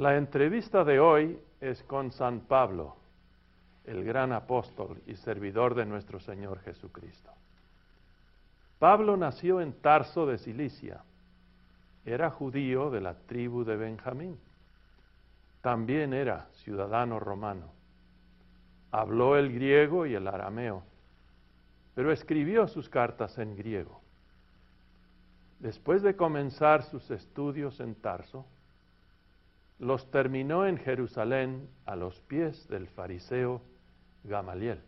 La entrevista de hoy es con San Pablo, el gran apóstol y servidor de nuestro Señor Jesucristo. Pablo nació en Tarso de Cilicia. Era judío de la tribu de Benjamín. También era ciudadano romano. Habló el griego y el arameo, pero escribió sus cartas en griego. Después de comenzar sus estudios en Tarso, los terminó en Jerusalén a los pies del fariseo Gamaliel.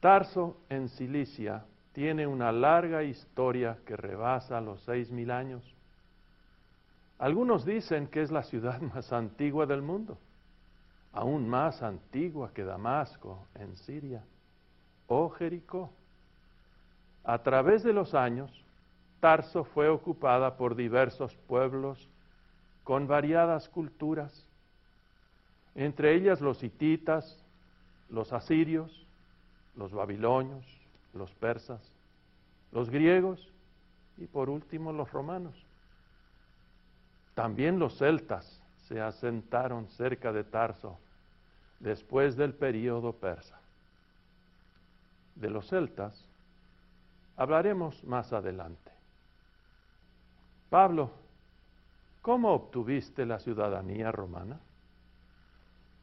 Tarso en Cilicia tiene una larga historia que rebasa los seis mil años. Algunos dicen que es la ciudad más antigua del mundo, aún más antigua que Damasco en Siria o Jericó. A través de los años, Tarso fue ocupada por diversos pueblos con variadas culturas, entre ellas los hititas, los asirios, los babilonios, los persas, los griegos y por último los romanos. También los celtas se asentaron cerca de Tarso después del período persa. De los celtas hablaremos más adelante. Pablo, ¿cómo obtuviste la ciudadanía romana?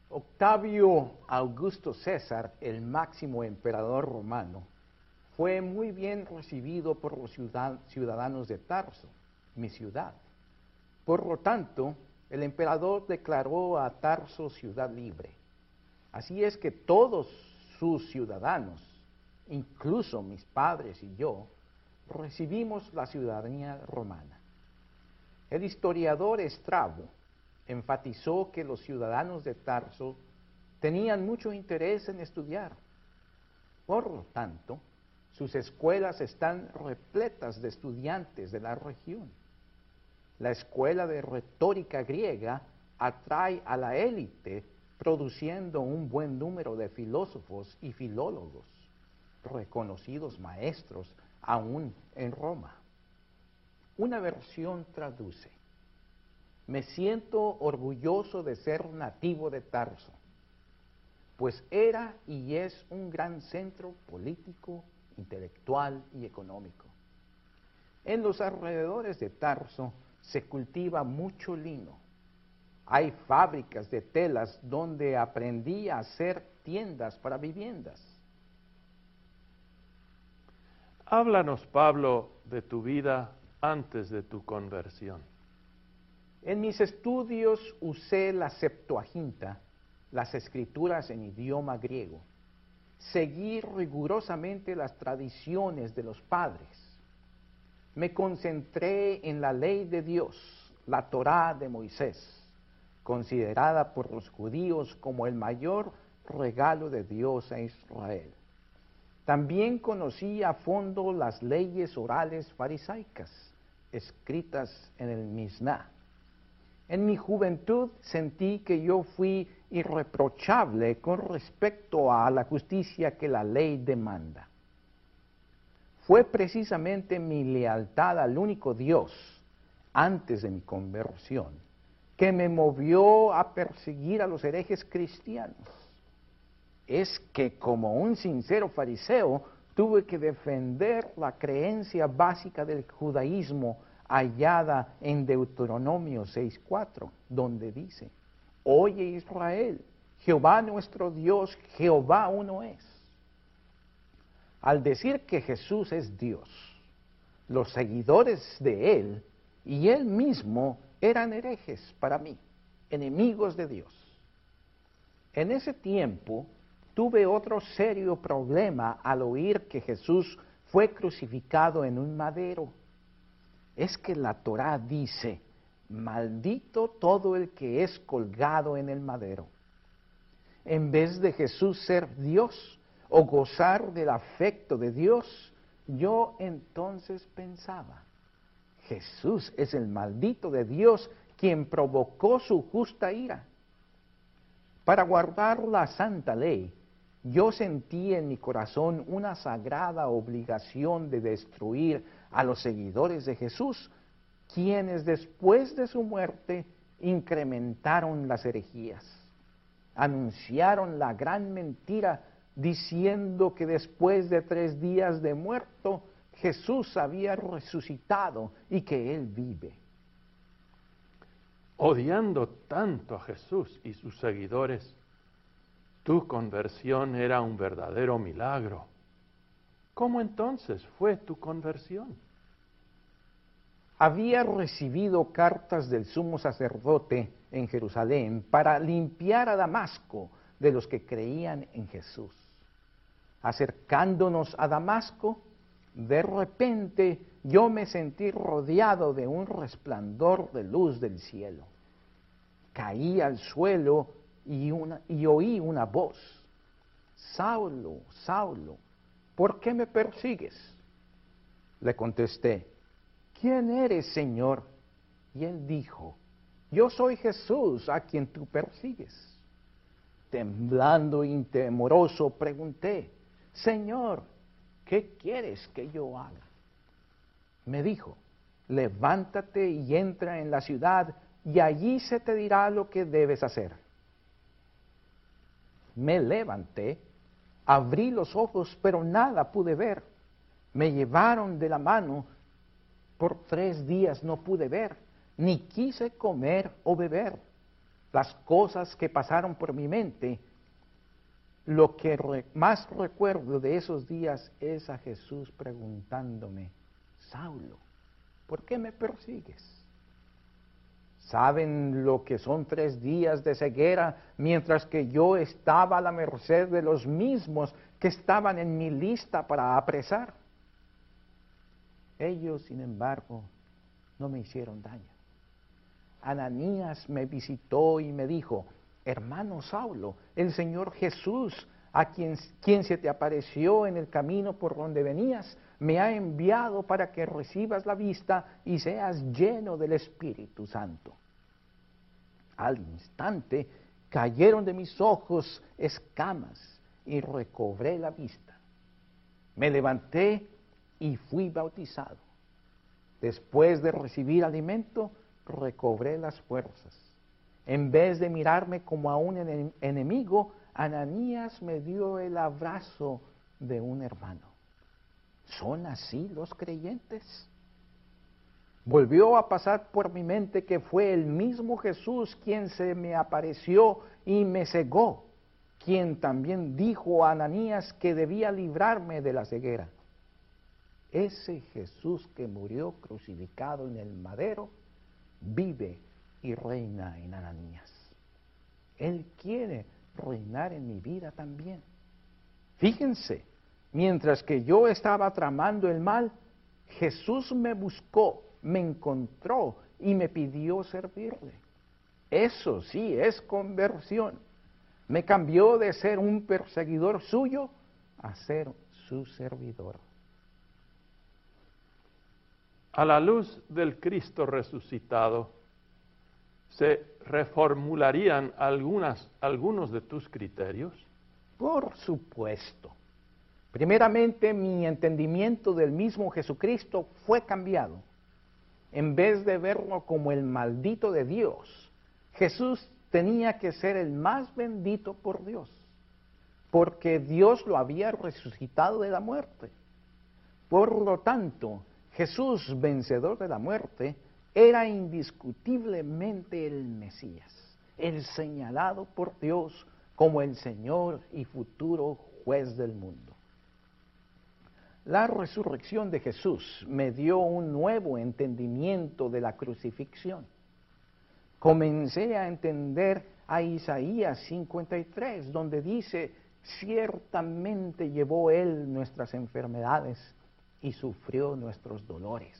Octavio Augusto César, el máximo emperador romano, fue muy bien recibido por los ciudadanos de Tarso, mi ciudad. Por lo tanto, el emperador declaró a Tarso ciudad libre. Así es que todos sus ciudadanos, incluso mis padres y yo, recibimos la ciudadanía romana. El historiador Estrabo enfatizó que los ciudadanos de Tarso tenían mucho interés en estudiar. Por lo tanto, sus escuelas están repletas de estudiantes de la región. La escuela de retórica griega atrae a la élite produciendo un buen número de filósofos y filólogos, reconocidos maestros aún en Roma. Una versión traduce, me siento orgulloso de ser nativo de Tarso, pues era y es un gran centro político, intelectual y económico. En los alrededores de Tarso se cultiva mucho lino. Hay fábricas de telas donde aprendí a hacer tiendas para viviendas. Háblanos, Pablo, de tu vida antes de tu conversión. En mis estudios usé la Septuaginta, las escrituras en idioma griego. Seguí rigurosamente las tradiciones de los padres. Me concentré en la ley de Dios, la Torá de Moisés, considerada por los judíos como el mayor regalo de Dios a Israel. También conocí a fondo las leyes orales farisaicas, escritas en el Mishnah en mi juventud sentí que yo fui irreprochable con respecto a la justicia que la ley demanda. Fue precisamente mi lealtad al único Dios antes de mi conversión que me movió a perseguir a los herejes cristianos. Es que como un sincero fariseo tuve que defender la creencia básica del judaísmo hallada en Deuteronomio 6.4, donde dice, Oye Israel, Jehová nuestro Dios, Jehová uno es. Al decir que Jesús es Dios, los seguidores de Él y Él mismo eran herejes para mí, enemigos de Dios. En ese tiempo tuve otro serio problema al oír que Jesús fue crucificado en un madero es que la Torá dice, maldito todo el que es colgado en el madero. En vez de Jesús ser Dios o gozar del afecto de Dios, yo entonces pensaba, Jesús es el maldito de Dios quien provocó su justa ira. Para guardar la santa ley, yo sentí en mi corazón una sagrada obligación de destruir a los seguidores de Jesús quienes después de su muerte incrementaron las herejías. Anunciaron la gran mentira diciendo que después de tres días de muerto Jesús había resucitado y que Él vive. Odiando tanto a Jesús y sus seguidores, tu conversión era un verdadero milagro. ¿Cómo entonces fue tu conversión? Había recibido cartas del sumo sacerdote en Jerusalén para limpiar a Damasco de los que creían en Jesús. Acercándonos a Damasco, de repente yo me sentí rodeado de un resplandor de luz del cielo. Caí al suelo y, y oí una voz. Saulo, Saulo, ¿por qué me persigues? Le contesté, ¿quién eres, Señor? Y él dijo, yo soy Jesús a quien tú persigues. Temblando y temoroso pregunté, Señor, ¿qué quieres que yo haga? Me dijo, levántate y entra en la ciudad y allí se te dirá lo que debes hacer. Me levanté, abrí los ojos, pero nada pude ver. Me llevaron de la mano. Por tres días no pude ver, ni quise comer o beber. Las cosas que pasaron por mi mente, lo que más recuerdo de esos días es a Jesús preguntándome, Saulo, ¿por qué me persigues? ¿Saben lo que son tres días de ceguera mientras que yo estaba a la merced de los mismos que estaban en mi lista para apresar? Ellos, sin embargo, no me hicieron daño. Ananías me visitó y me dijo, hermano Saulo, el Señor Jesús, a quien, quien se te apareció en el camino por donde venías, me ha enviado para que recibas la vista y seas lleno del Espíritu Santo. Al instante cayeron de mis ojos escamas y recobré la vista. Me levanté y fui bautizado. Después de recibir alimento, recobré las fuerzas. En vez de mirarme como a un enemigo, Ananías me dio el abrazo de un hermano. ¿Son así los creyentes? Volvió a pasar por mi mente que fue el mismo Jesús quien se me apareció y me cegó, quien también dijo a Ananías que debía librarme de la ceguera. Ese Jesús que murió crucificado en el madero vive y reina en Ananías. Él quiere reinar en mi vida también. Fíjense, mientras que yo estaba tramando el mal, Jesús me buscó, me encontró y me pidió servirle. Eso sí es conversión. Me cambió de ser un perseguidor suyo a ser su servidor. A la luz del Cristo resucitado, ¿se reformularían algunas, algunos de tus criterios? Por supuesto. Primeramente, mi entendimiento del mismo Jesucristo fue cambiado. En vez de verlo como el maldito de Dios, Jesús tenía que ser el más bendito por Dios, porque Dios lo había resucitado de la muerte. Por lo tanto, Jesús, vencedor de la muerte, era indiscutiblemente el Mesías, el señalado por Dios como el Señor y futuro juez del mundo. La resurrección de Jesús me dio un nuevo entendimiento de la crucifixión. Comencé a entender a Isaías 53, donde dice, ciertamente llevó Él nuestras enfermedades y sufrió nuestros dolores.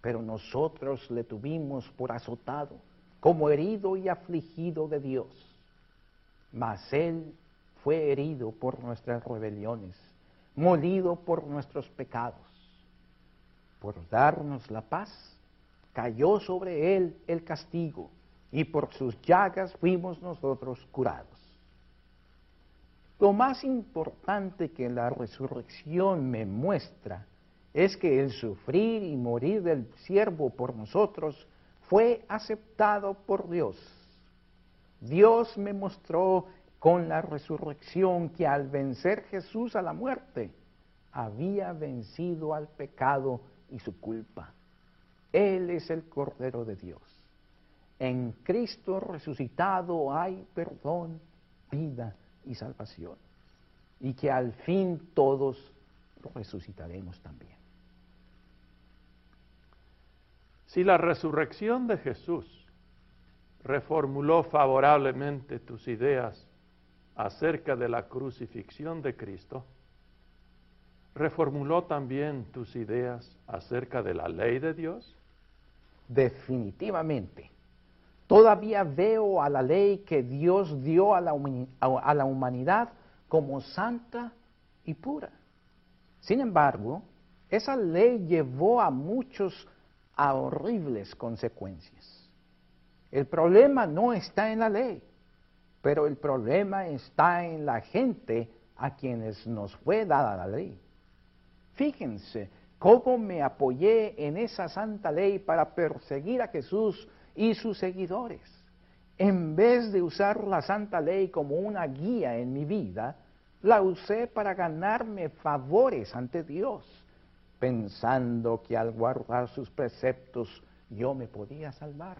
Pero nosotros le tuvimos por azotado, como herido y afligido de Dios. Mas Él fue herido por nuestras rebeliones, molido por nuestros pecados. Por darnos la paz, cayó sobre Él el castigo, y por sus llagas fuimos nosotros curados. Lo más importante que la resurrección me muestra es que el sufrir y morir del siervo por nosotros fue aceptado por Dios. Dios me mostró con la resurrección que al vencer Jesús a la muerte, había vencido al pecado y su culpa. Él es el Cordero de Dios. En Cristo resucitado hay perdón, vida y salvación. Y que al fin todos resucitaremos también. Si la resurrección de Jesús reformuló favorablemente tus ideas acerca de la crucifixión de Cristo, reformuló también tus ideas acerca de la ley de Dios? Definitivamente. Todavía veo a la ley que Dios dio a la, humanidad como santa y pura. Sin embargo, esa ley llevó a muchos a horribles consecuencias. El problema no está en la ley, pero el problema está en la gente a quienes nos fue dada la ley. Fíjense cómo me apoyé en esa santa ley para perseguir a Jesús y sus seguidores. En vez de usar la santa ley como una guía en mi vida, la usé para ganarme favores ante Dios, pensando que al guardar sus preceptos yo me podía salvar.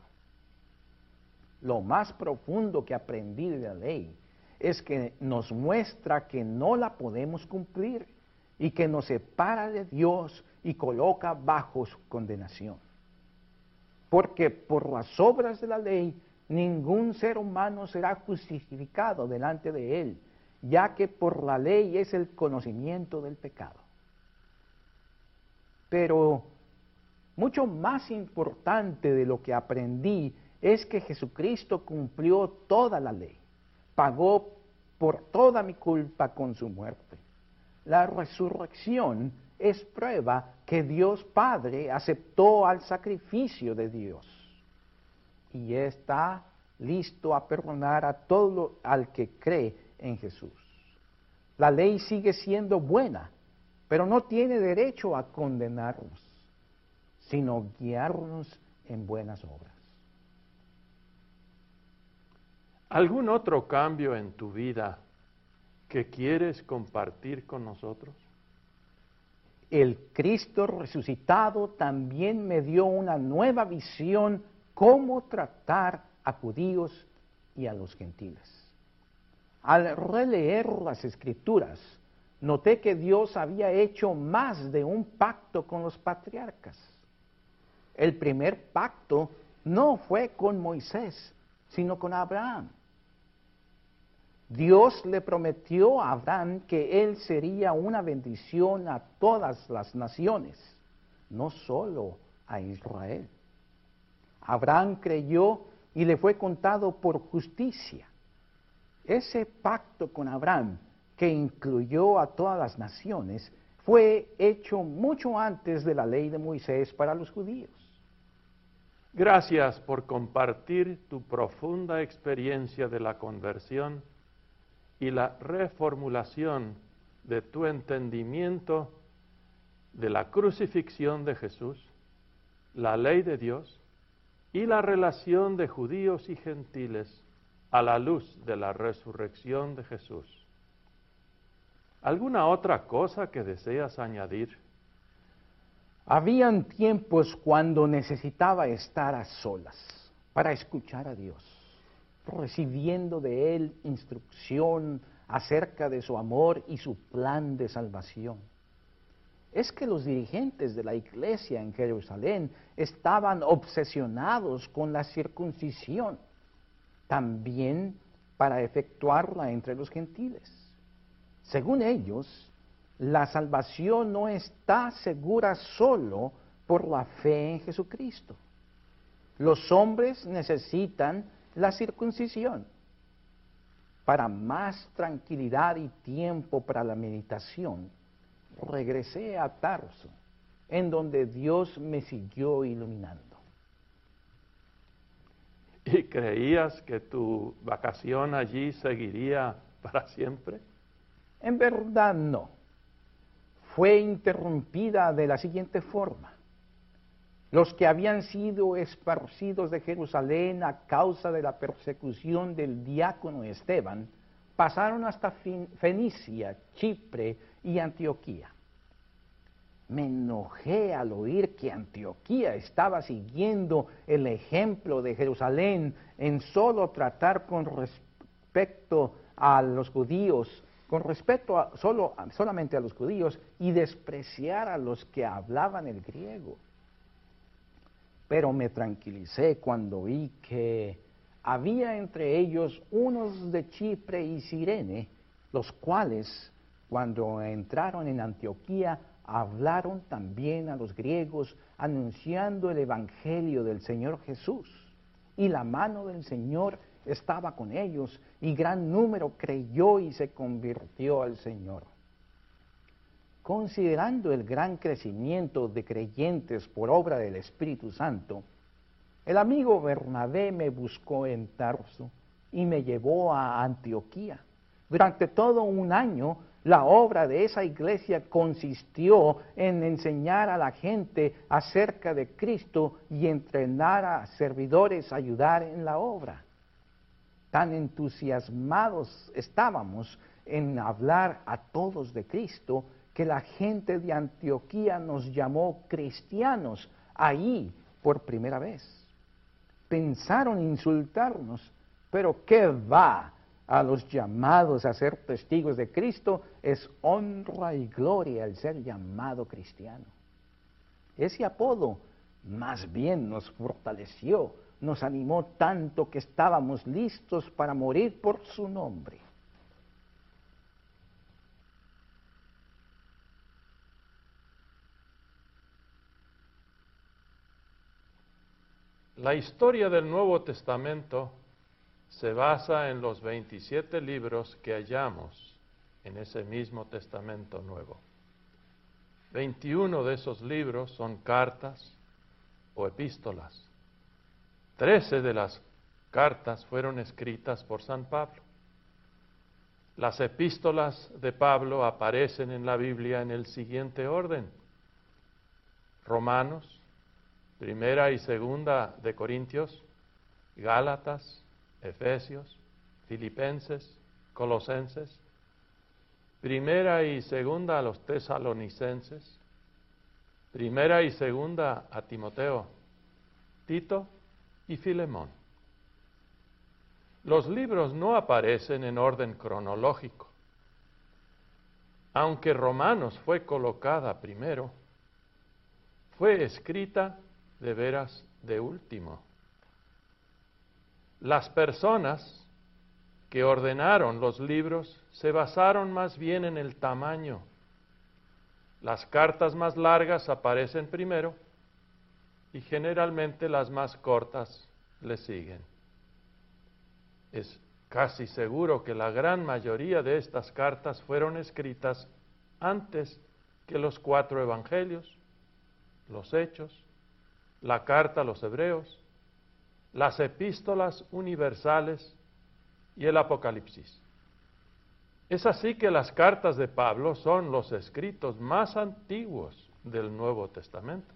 Lo más profundo que aprendí de la ley es que nos muestra que no la podemos cumplir y que nos separa de Dios y coloca bajo su condenación. Porque por las obras de la ley ningún ser humano será justificado delante de él, ya que por la ley es el conocimiento del pecado. Pero mucho más importante de lo que aprendí es que Jesucristo cumplió toda la ley, pagó por toda mi culpa con su muerte. La resurrección es prueba que Dios Padre aceptó al sacrificio de Dios y está listo a perdonar a todo al que cree en Jesús. La ley sigue siendo buena, pero no tiene derecho a condenarnos, sino guiarnos en buenas obras. ¿Algún otro cambio en tu vida que quieres compartir con nosotros? El Cristo resucitado también me dio una nueva visión cómo tratar a judíos y a los gentiles. Al releer las escrituras, noté que Dios había hecho más de un pacto con los patriarcas. El primer pacto no fue con Moisés, sino con Abraham. Dios le prometió a Abraham que él sería una bendición a todas las naciones, no solo a Israel. Abraham creyó y le fue contado por justicia. Ese pacto con Abraham, que incluyó a todas las naciones, fue hecho mucho antes de la ley de Moisés para los judíos. Gracias por compartir tu profunda experiencia de la conversión y la reformulación de tu entendimiento de la crucifixión de Jesús, la ley de Dios y la relación de judíos y gentiles a la luz de la resurrección de Jesús. ¿Alguna otra cosa que deseas añadir? Habían tiempos cuando necesitaba estar a solas para escuchar a Dios recibiendo de Él instrucción acerca de su amor y su plan de salvación. Es que los dirigentes de la iglesia en Jerusalén estaban obsesionados con la circuncisión, también para efectuarla entre los gentiles. Según ellos, la salvación no está segura solo por la fe en Jesucristo. Los hombres necesitan la circuncisión. Para más tranquilidad y tiempo para la meditación, regresé a Tarso, en donde Dios me siguió iluminando. ¿Y creías que tu vacación allí seguiría para siempre? En verdad no. fue interrumpida de la siguiente forma. Los que habían sido esparcidos de Jerusalén a causa de la persecución del diácono Esteban pasaron hasta Fenicia, Chipre y Antioquía. Me enojé al oír que Antioquía estaba siguiendo el ejemplo de Jerusalén en solo tratar con respecto a los judíos, con respecto a, solo, solamente a los judíos y despreciar a los que hablaban el griego. Pero me tranquilicé cuando vi que había entre ellos unos de Chipre y Sirene, los cuales, cuando entraron en Antioquía, hablaron también a los griegos anunciando el Evangelio del Señor Jesús. Y la mano del Señor estaba con ellos y gran número creyó y se convirtió al Señor. Considerando el gran crecimiento de creyentes por obra del Espíritu Santo, el amigo Bernabé me buscó en Tarso y me llevó a Antioquía. Durante todo un año la obra de esa iglesia consistió en enseñar a la gente acerca de Cristo y entrenar a servidores a ayudar en la obra. Tan entusiasmados estábamos en hablar a todos de Cristo que la gente de Antioquía nos llamó cristianos ahí por primera vez. Pensaron insultarnos, pero ¿qué va? a los llamados a ser testigos de Cristo es honra y gloria el ser llamado cristiano. Ese apodo más bien nos fortaleció, nos animó tanto que estábamos listos para morir por su nombre. La historia del Nuevo Testamento se basa en los 27 libros que hallamos en ese mismo Testamento Nuevo. 21 de esos libros son cartas o epístolas. 13 de las cartas fueron escritas por San Pablo. Las epístolas de Pablo aparecen en la Biblia en el siguiente orden. Romanos, primera y segunda de Corintios, Gálatas, Efesios, Filipenses, Colosenses, primera y segunda a los tesalonicenses, primera y segunda a Timoteo, Tito y Filemón. Los libros no aparecen en orden cronológico. Aunque Romanos fue colocada primero, fue escrita de veras de último. Las personas que ordenaron los libros se basaron más bien en el tamaño. Las cartas más largas aparecen primero y generalmente las más cortas le siguen. Es casi seguro que la gran mayoría de estas cartas fueron escritas antes que los cuatro evangelios, los hechos, la carta a los hebreos, las epístolas universales y el Apocalipsis. Es así que las cartas de Pablo son los escritos más antiguos del Nuevo Testamento.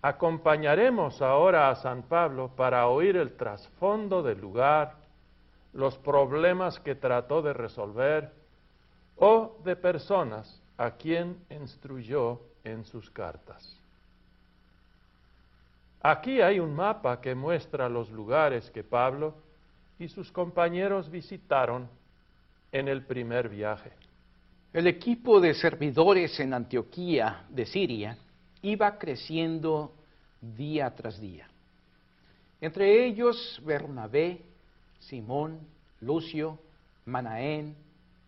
Acompañaremos ahora a San Pablo para oír el trasfondo del lugar, los problemas que trató de resolver o de personas a quien instruyó en sus cartas. Aquí hay un mapa que muestra los lugares que Pablo y sus compañeros visitaron en el primer viaje. El equipo de servidores en Antioquía de Siria iba creciendo día tras día. Entre ellos Bernabé, Simón, Lucio, Manaén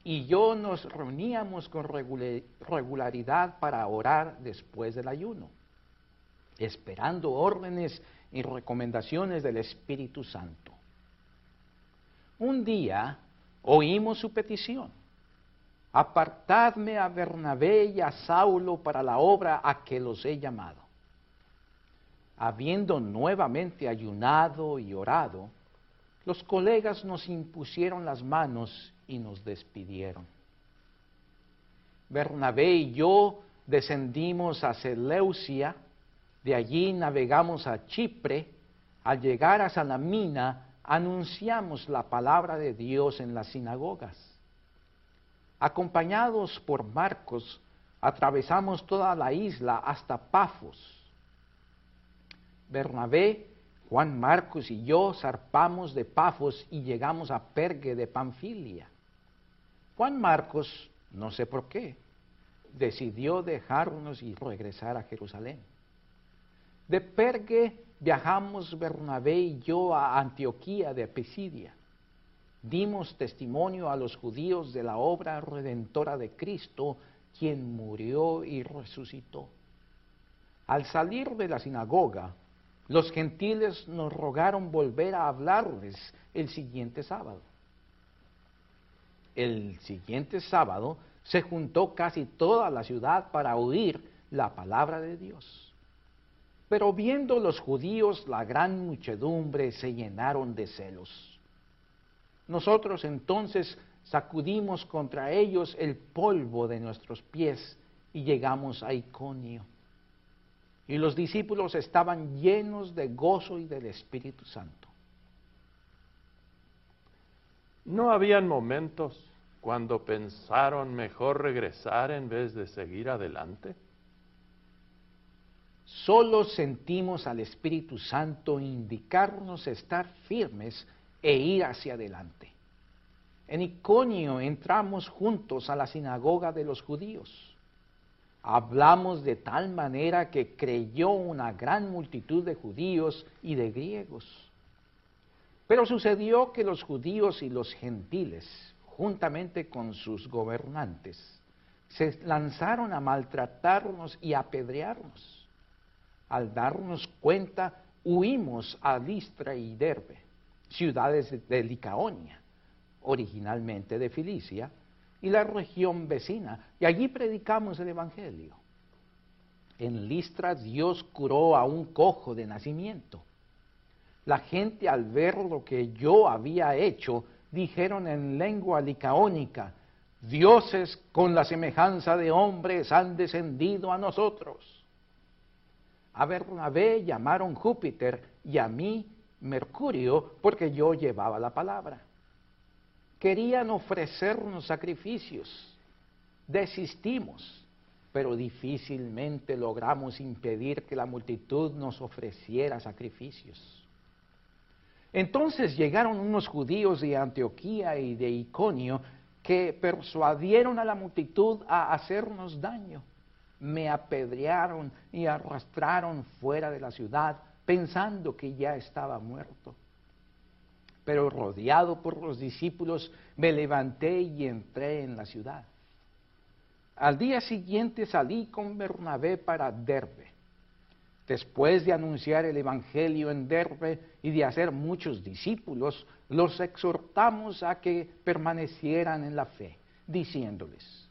y yo nos reuníamos con regularidad para orar después del ayuno esperando órdenes y recomendaciones del Espíritu Santo. Un día oímos su petición. Apartadme a Bernabé y a Saulo para la obra a que los he llamado. Habiendo nuevamente ayunado y orado, los colegas nos impusieron las manos y nos despidieron. Bernabé y yo descendimos a Seleucia, de allí navegamos a Chipre, al llegar a Salamina anunciamos la palabra de Dios en las sinagogas. Acompañados por Marcos, atravesamos toda la isla hasta Pafos. Bernabé, Juan Marcos y yo zarpamos de Pafos y llegamos a Pergue de Panfilia. Juan Marcos, no sé por qué, decidió dejarnos y regresar a Jerusalén. De Pergue viajamos Bernabé y yo a Antioquía de Pisidia. Dimos testimonio a los judíos de la obra redentora de Cristo, quien murió y resucitó. Al salir de la sinagoga, los gentiles nos rogaron volver a hablarles el siguiente sábado. El siguiente sábado se juntó casi toda la ciudad para oír la palabra de Dios. Pero viendo los judíos la gran muchedumbre se llenaron de celos. Nosotros entonces sacudimos contra ellos el polvo de nuestros pies y llegamos a Iconio. Y los discípulos estaban llenos de gozo y del Espíritu Santo. ¿No habían momentos cuando pensaron mejor regresar en vez de seguir adelante? Solo sentimos al Espíritu Santo indicarnos estar firmes e ir hacia adelante. En Iconio entramos juntos a la sinagoga de los judíos. Hablamos de tal manera que creyó una gran multitud de judíos y de griegos. Pero sucedió que los judíos y los gentiles, juntamente con sus gobernantes, se lanzaron a maltratarnos y apedrearnos al darnos cuenta, huimos a Listra y Derbe, ciudades de Licaonia, originalmente de Filicia, y la región vecina, y allí predicamos el Evangelio. En Listra Dios curó a un cojo de nacimiento. La gente al ver lo que yo había hecho, dijeron en lengua licaónica, dioses con la semejanza de hombres han descendido a nosotros. A Bernabé llamaron Júpiter y a mí Mercurio porque yo llevaba la palabra. Querían ofrecernos sacrificios. Desistimos, pero difícilmente logramos impedir que la multitud nos ofreciera sacrificios. Entonces llegaron unos judíos de Antioquía y de Iconio que persuadieron a la multitud a hacernos daño me apedrearon y arrastraron fuera de la ciudad pensando que ya estaba muerto. Pero rodeado por los discípulos, me levanté y entré en la ciudad. Al día siguiente salí con Bernabé para Derbe. Después de anunciar el Evangelio en Derbe y de hacer muchos discípulos, los exhortamos a que permanecieran en la fe, diciéndoles,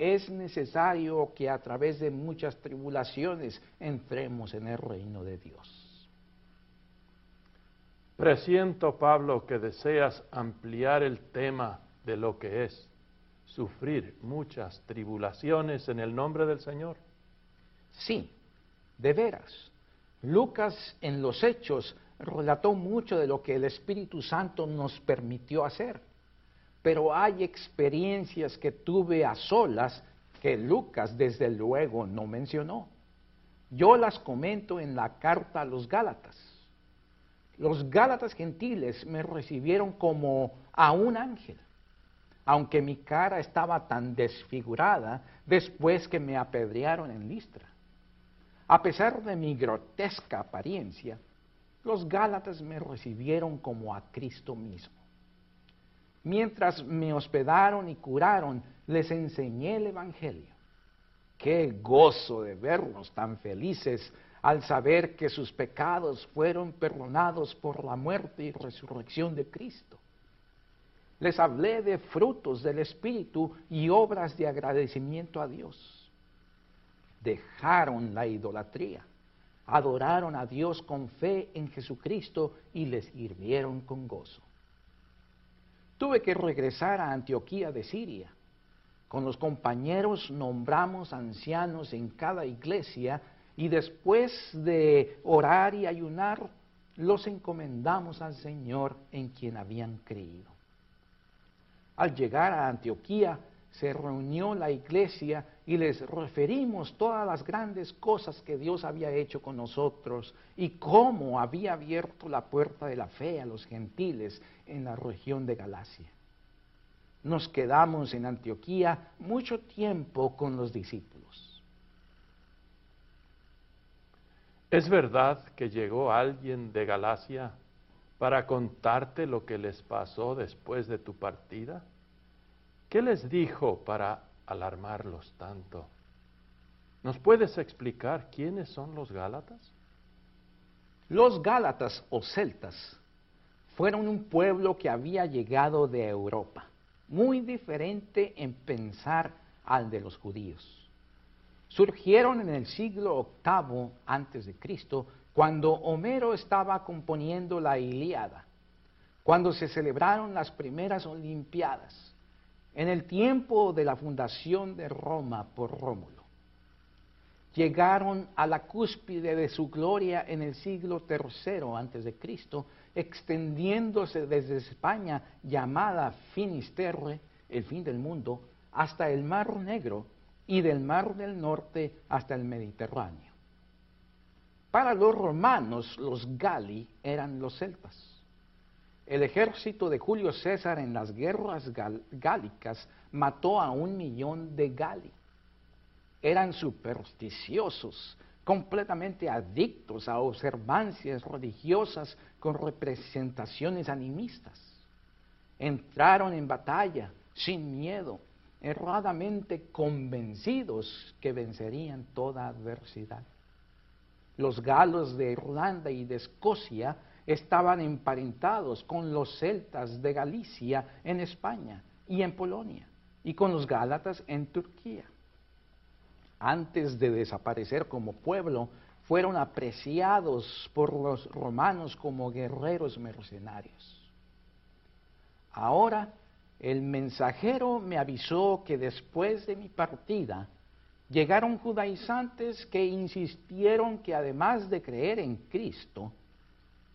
es necesario que a través de muchas tribulaciones entremos en el reino de Dios. Presiento, Pablo, que deseas ampliar el tema de lo que es sufrir muchas tribulaciones en el nombre del Señor. Sí, de veras. Lucas en los Hechos relató mucho de lo que el Espíritu Santo nos permitió hacer pero hay experiencias que tuve a solas que Lucas desde luego no mencionó. Yo las comento en la carta a los Gálatas. Los Gálatas gentiles me recibieron como a un ángel, aunque mi cara estaba tan desfigurada después que me apedrearon en Listra. A pesar de mi grotesca apariencia, los Gálatas me recibieron como a Cristo mismo. Mientras me hospedaron y curaron, les enseñé el Evangelio. Qué gozo de verlos tan felices al saber que sus pecados fueron perdonados por la muerte y resurrección de Cristo. Les hablé de frutos del Espíritu y obras de agradecimiento a Dios. Dejaron la idolatría, adoraron a Dios con fe en Jesucristo y les sirvieron con gozo tuve que regresar a Antioquía de Siria. Con los compañeros nombramos ancianos en cada iglesia y después de orar y ayunar, los encomendamos al Señor en quien habían creído. Al llegar a Antioquía, se reunió la iglesia y les referimos todas las grandes cosas que Dios había hecho con nosotros y cómo había abierto la puerta de la fe a los gentiles en la región de Galacia. Nos quedamos en Antioquía mucho tiempo con los discípulos. ¿Es verdad que llegó alguien de Galacia para contarte lo que les pasó después de tu partida? ¿Qué les dijo para alarmarlos tanto? ¿Nos puedes explicar quiénes son los Gálatas? Los Gálatas o celtas fueron un pueblo que había llegado de Europa, muy diferente en pensar al de los judíos. Surgieron en el siglo VIII antes de Cristo, cuando Homero estaba componiendo la Ilíada, cuando se celebraron las primeras Olimpiadas en el tiempo de la fundación de Roma por Rómulo. Llegaron a la cúspide de su gloria en el siglo III antes de Cristo, extendiéndose desde España llamada Finisterre, el fin del mundo, hasta el Mar Negro y del Mar del Norte hasta el Mediterráneo. Para los romanos, los Gali eran los celtas. El ejército de Julio César en las guerras gálicas mató a un millón de gali. Eran supersticiosos, completamente adictos a observancias religiosas con representaciones animistas. Entraron en batalla sin miedo, erradamente convencidos que vencerían toda adversidad. Los galos de Irlanda y de Escocia estaban emparentados con los celtas de Galicia en España y en Polonia, y con los gálatas en Turquía. Antes de desaparecer como pueblo, fueron apreciados por los romanos como guerreros mercenarios. Ahora el mensajero me avisó que después de mi partida llegaron judaizantes que insistieron que además de creer en Cristo,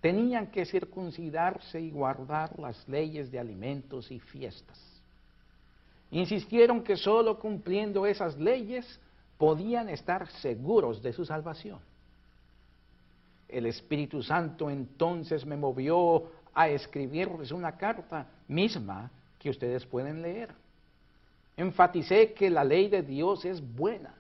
tenían que circuncidarse y guardar las leyes de alimentos y fiestas. Insistieron que sólo cumpliendo esas leyes podían estar seguros de su salvación. El Espíritu Santo entonces me movió a escribirles una carta misma que ustedes pueden leer. Enfaticé que la ley de Dios es buena,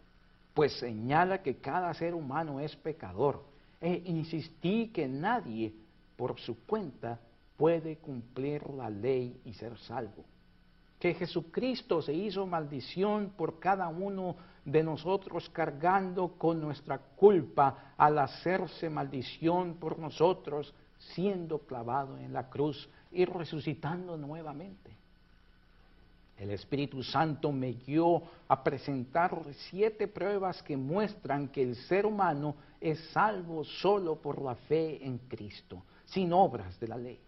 pues señala que cada ser humano es pecador e insistí que nadie por su cuenta puede cumplir la ley y ser salvo. Que Jesucristo se hizo maldición por cada uno de nosotros cargando con nuestra culpa al hacerse maldición por nosotros, siendo clavado en la cruz y resucitando nuevamente. El Espíritu Santo me guió a presentar siete pruebas que muestran que el ser humano es salvo solo por la fe en Cristo, sin obras de la ley.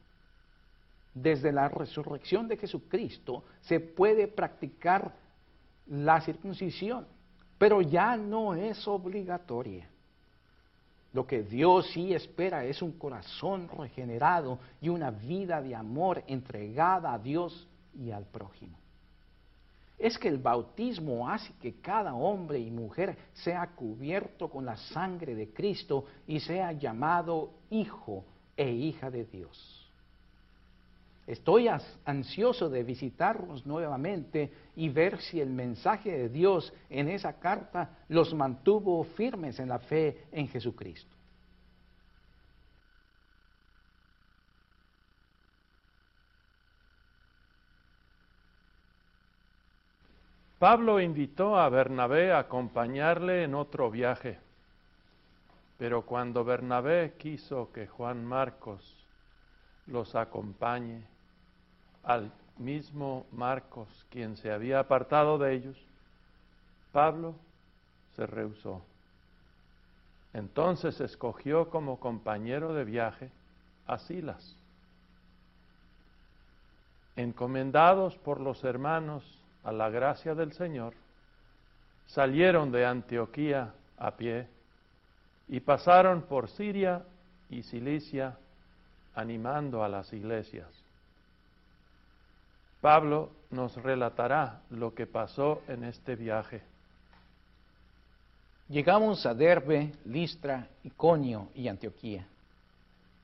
Desde la resurrección de Jesucristo se puede practicar la circuncisión, pero ya no es obligatoria. Lo que Dios sí espera es un corazón regenerado y una vida de amor entregada a Dios y al prójimo es que el bautismo hace que cada hombre y mujer sea cubierto con la sangre de Cristo y sea llamado hijo e hija de Dios. Estoy ansioso de visitarlos nuevamente y ver si el mensaje de Dios en esa carta los mantuvo firmes en la fe en Jesucristo. Pablo invitó a Bernabé a acompañarle en otro viaje, pero cuando Bernabé quiso que Juan Marcos los acompañe, al mismo Marcos, quien se había apartado de ellos, Pablo se rehusó. Entonces escogió como compañero de viaje a Silas. Encomendados por los hermanos a la gracia del Señor, salieron de Antioquía a pie y pasaron por Siria y Cilicia animando a las iglesias. Pablo nos relatará lo que pasó en este viaje. Llegamos a Derbe, Listra, Iconio y Antioquía.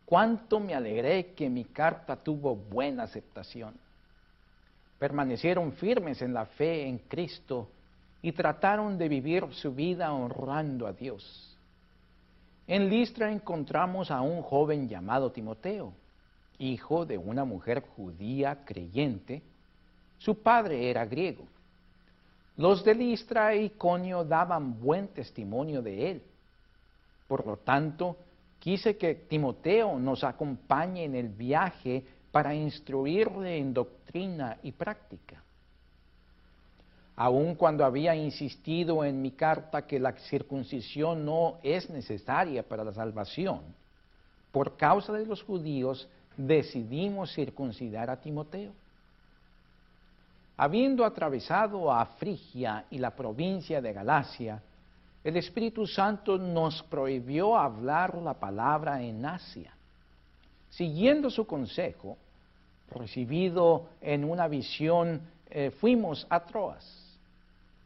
Cuánto me alegré que mi carta tuvo buena aceptación. Permanecieron firmes en la fe en Cristo y trataron de vivir su vida honrando a Dios. En Listra encontramos a un joven llamado Timoteo, hijo de una mujer judía creyente. Su padre era griego. Los de Listra e Iconio daban buen testimonio de él. Por lo tanto, quise que Timoteo nos acompañe en el viaje para instruirle en doctrina y práctica. Aun cuando había insistido en mi carta que la circuncisión no es necesaria para la salvación, por causa de los judíos decidimos circuncidar a Timoteo. Habiendo atravesado a Frigia y la provincia de Galacia, el Espíritu Santo nos prohibió hablar la palabra en Asia. Siguiendo su consejo, recibido en una visión, eh, fuimos a Troas.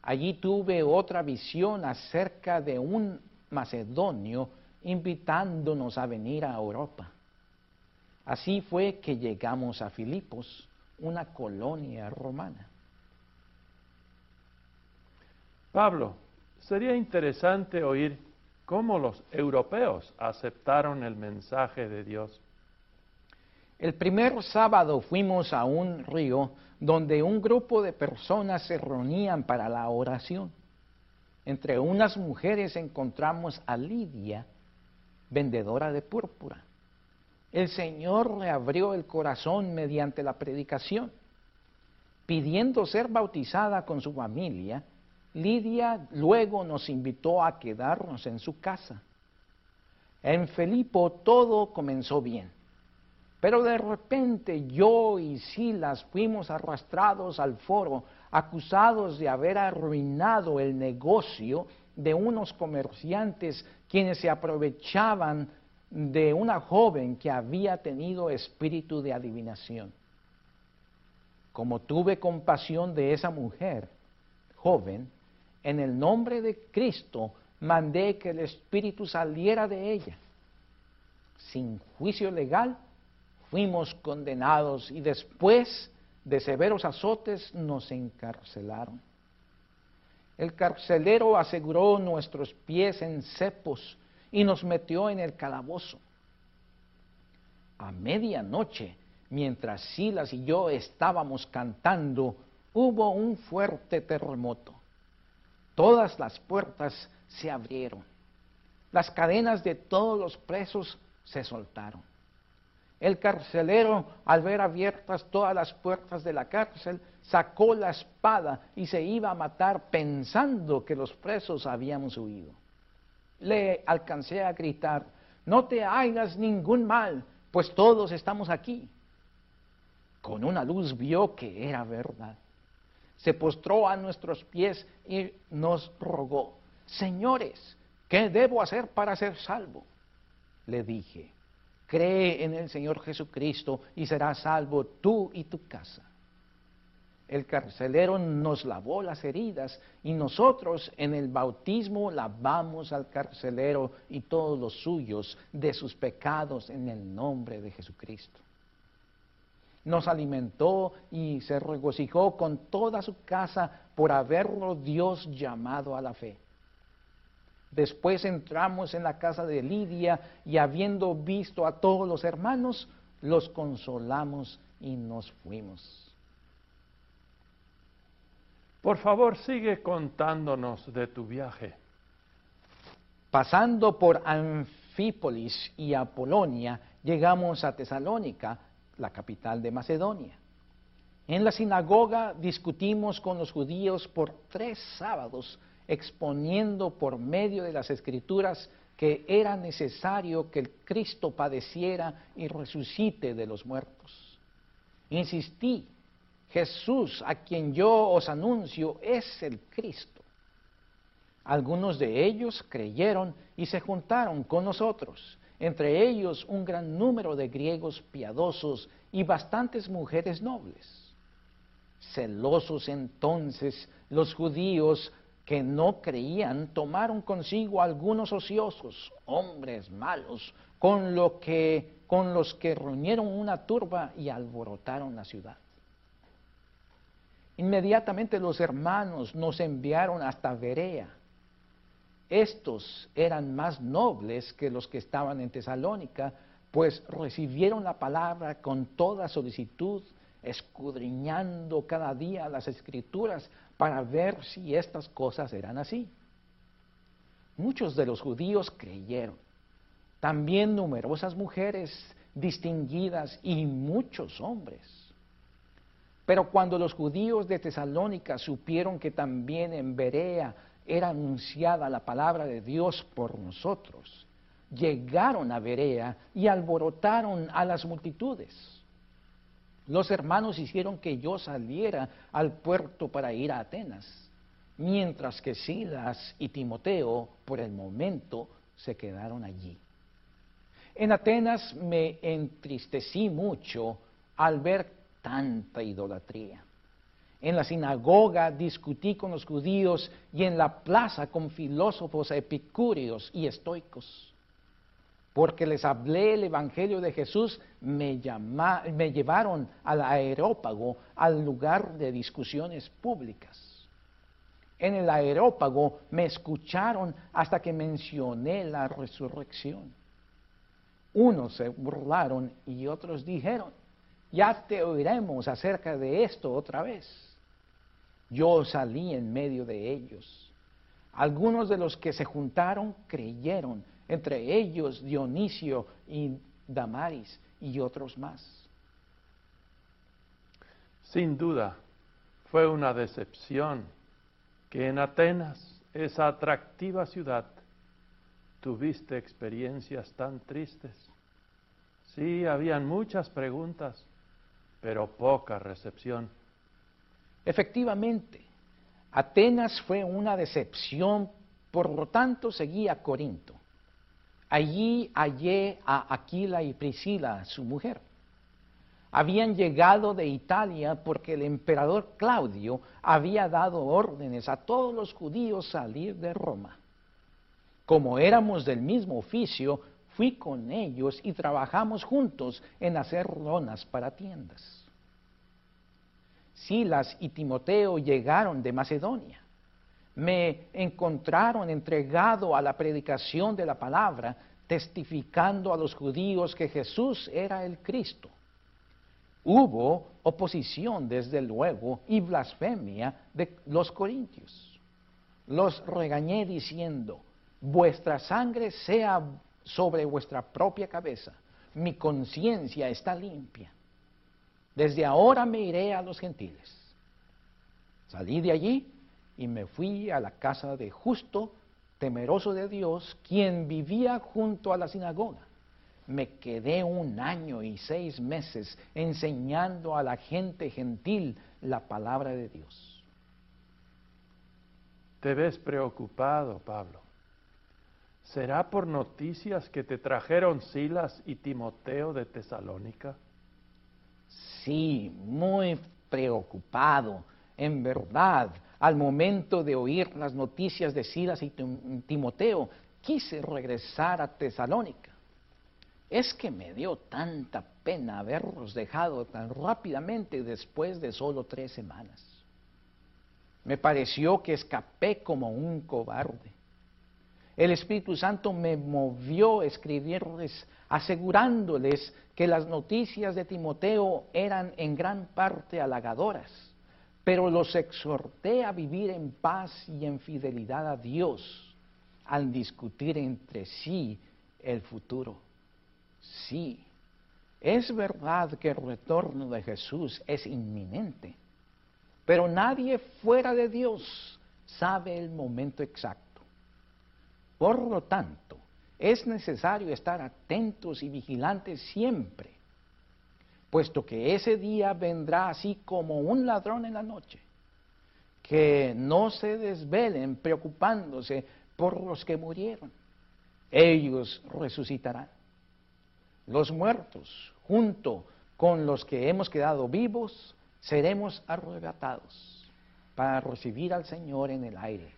Allí tuve otra visión acerca de un macedonio invitándonos a venir a Europa. Así fue que llegamos a Filipos, una colonia romana. Pablo, sería interesante oír cómo los europeos aceptaron el mensaje de Dios. El primer sábado fuimos a un río donde un grupo de personas se reunían para la oración. Entre unas mujeres encontramos a Lidia, vendedora de púrpura. El Señor le abrió el corazón mediante la predicación. Pidiendo ser bautizada con su familia, Lidia luego nos invitó a quedarnos en su casa. En Felipo todo comenzó bien, pero de repente yo y Silas fuimos arrastrados al foro, acusados de haber arruinado el negocio de unos comerciantes quienes se aprovechaban de una joven que había tenido espíritu de adivinación. Como tuve compasión de esa mujer joven, en el nombre de Cristo mandé que el espíritu saliera de ella. Sin juicio legal fuimos condenados y después de severos azotes nos encarcelaron. El carcelero aseguró nuestros pies en cepos y nos metió en el calabozo. A medianoche, mientras Silas y yo estábamos cantando, hubo un fuerte terremoto. Todas las puertas se abrieron. Las cadenas de todos los presos se soltaron. El carcelero, al ver abiertas todas las puertas de la cárcel, sacó la espada y se iba a matar pensando que los presos habíamos huido le alcancé a gritar, no te hagas ningún mal, pues todos estamos aquí. Con una luz vio que era verdad. Se postró a nuestros pies y nos rogó, Señores, ¿qué debo hacer para ser salvo? Le dije, cree en el Señor Jesucristo y serás salvo tú y tu casa. El carcelero nos lavó las heridas y nosotros en el bautismo lavamos al carcelero y todos los suyos de sus pecados en el nombre de Jesucristo. Nos alimentó y se regocijó con toda su casa por haberlo Dios llamado a la fe. Después entramos en la casa de Lidia y habiendo visto a todos los hermanos, los consolamos y nos fuimos. Por favor, sigue contándonos de tu viaje. Pasando por Anfípolis y Apolonia, llegamos a Tesalónica, la capital de Macedonia. En la sinagoga discutimos con los judíos por tres sábados, exponiendo por medio de las escrituras que era necesario que el Cristo padeciera y resucite de los muertos. Insistí Jesús, a quien yo os anuncio, es el Cristo. Algunos de ellos creyeron y se juntaron con nosotros, entre ellos un gran número de griegos piadosos y bastantes mujeres nobles. Celosos entonces los judíos que no creían tomaron consigo algunos ociosos, hombres malos, con, los que reunieron una turba y alborotaron la ciudad. Inmediatamente los hermanos nos enviaron hasta Berea. Estos eran más nobles que los que estaban en Tesalónica, pues recibieron la palabra con toda solicitud, escudriñando cada día las escrituras para ver si estas cosas eran así. Muchos de los judíos creyeron, también numerosas mujeres distinguidas y muchos hombres. Pero cuando los judíos de Tesalónica supieron que también en Berea era anunciada la palabra de Dios por nosotros, llegaron a Berea y alborotaron a las multitudes. Los hermanos hicieron que yo saliera al puerto para ir a Atenas, mientras que Silas y Timoteo por el momento se quedaron allí. En Atenas me entristecí mucho al ver tanta idolatría. En la sinagoga discutí con los judíos y en la plaza con filósofos epicúreos y estoicos. Porque les hablé el Evangelio de Jesús, me, me llevaron al aerópago, al lugar de discusiones públicas. En el aerópago me escucharon hasta que mencioné la resurrección. Unos se burlaron y otros dijeron, ya te oiremos acerca de esto otra vez. Yo salí en medio de ellos. Algunos de los que se juntaron creyeron, entre ellos Dionisio y Damaris y otros más. Sin duda, fue una decepción que en Atenas, esa atractiva ciudad, tuviste experiencias tan tristes. Sí, habían muchas preguntas, pero poca recepción. Efectivamente, Atenas fue una decepción, por lo tanto seguí a Corinto. Allí hallé a Aquila y Priscila, su mujer. Habían llegado de Italia porque el emperador Claudio había dado órdenes a todos los judíos salir de Roma. Como éramos del mismo oficio, fui con ellos y trabajamos juntos en hacer lonas para tiendas. Silas y Timoteo llegaron de Macedonia. Me encontraron entregado a la predicación de la palabra, testificando a los judíos que Jesús era el Cristo. Hubo oposición, desde luego, y blasfemia de los corintios. Los regañé diciendo, vuestra sangre sea sobre vuestra propia cabeza. Mi conciencia está limpia. Desde ahora me iré a los gentiles. Salí de allí y me fui a la casa de justo, temeroso de Dios, quien vivía junto a la sinagoga. Me quedé un año y seis meses enseñando a la gente gentil la palabra de Dios. Te ves preocupado, Pablo. ¿Será por noticias que te trajeron Silas y Timoteo de Tesalónica? Sí, muy preocupado. En verdad, al momento de oír las noticias de Silas y Timoteo, quise regresar a Tesalónica. Es que me dio tanta pena haberlos dejado tan rápidamente después de solo tres semanas. Me pareció que escapé como un cobarde. El Espíritu Santo me movió a escribirles asegurándoles que las noticias de Timoteo eran en gran parte halagadoras, pero los exhorté a vivir en paz y en fidelidad a Dios al discutir entre sí el futuro. Sí, es verdad que el retorno de Jesús es inminente, pero nadie fuera de Dios sabe el momento exacto. Por lo tanto, es necesario estar atentos y vigilantes siempre. Puesto que ese día vendrá así como un ladrón en la noche. Que no se desvelen preocupándose por los que murieron. Ellos resucitarán. Los muertos, junto con los que hemos quedado vivos, seremos arrebatados para recibir al Señor en el aire.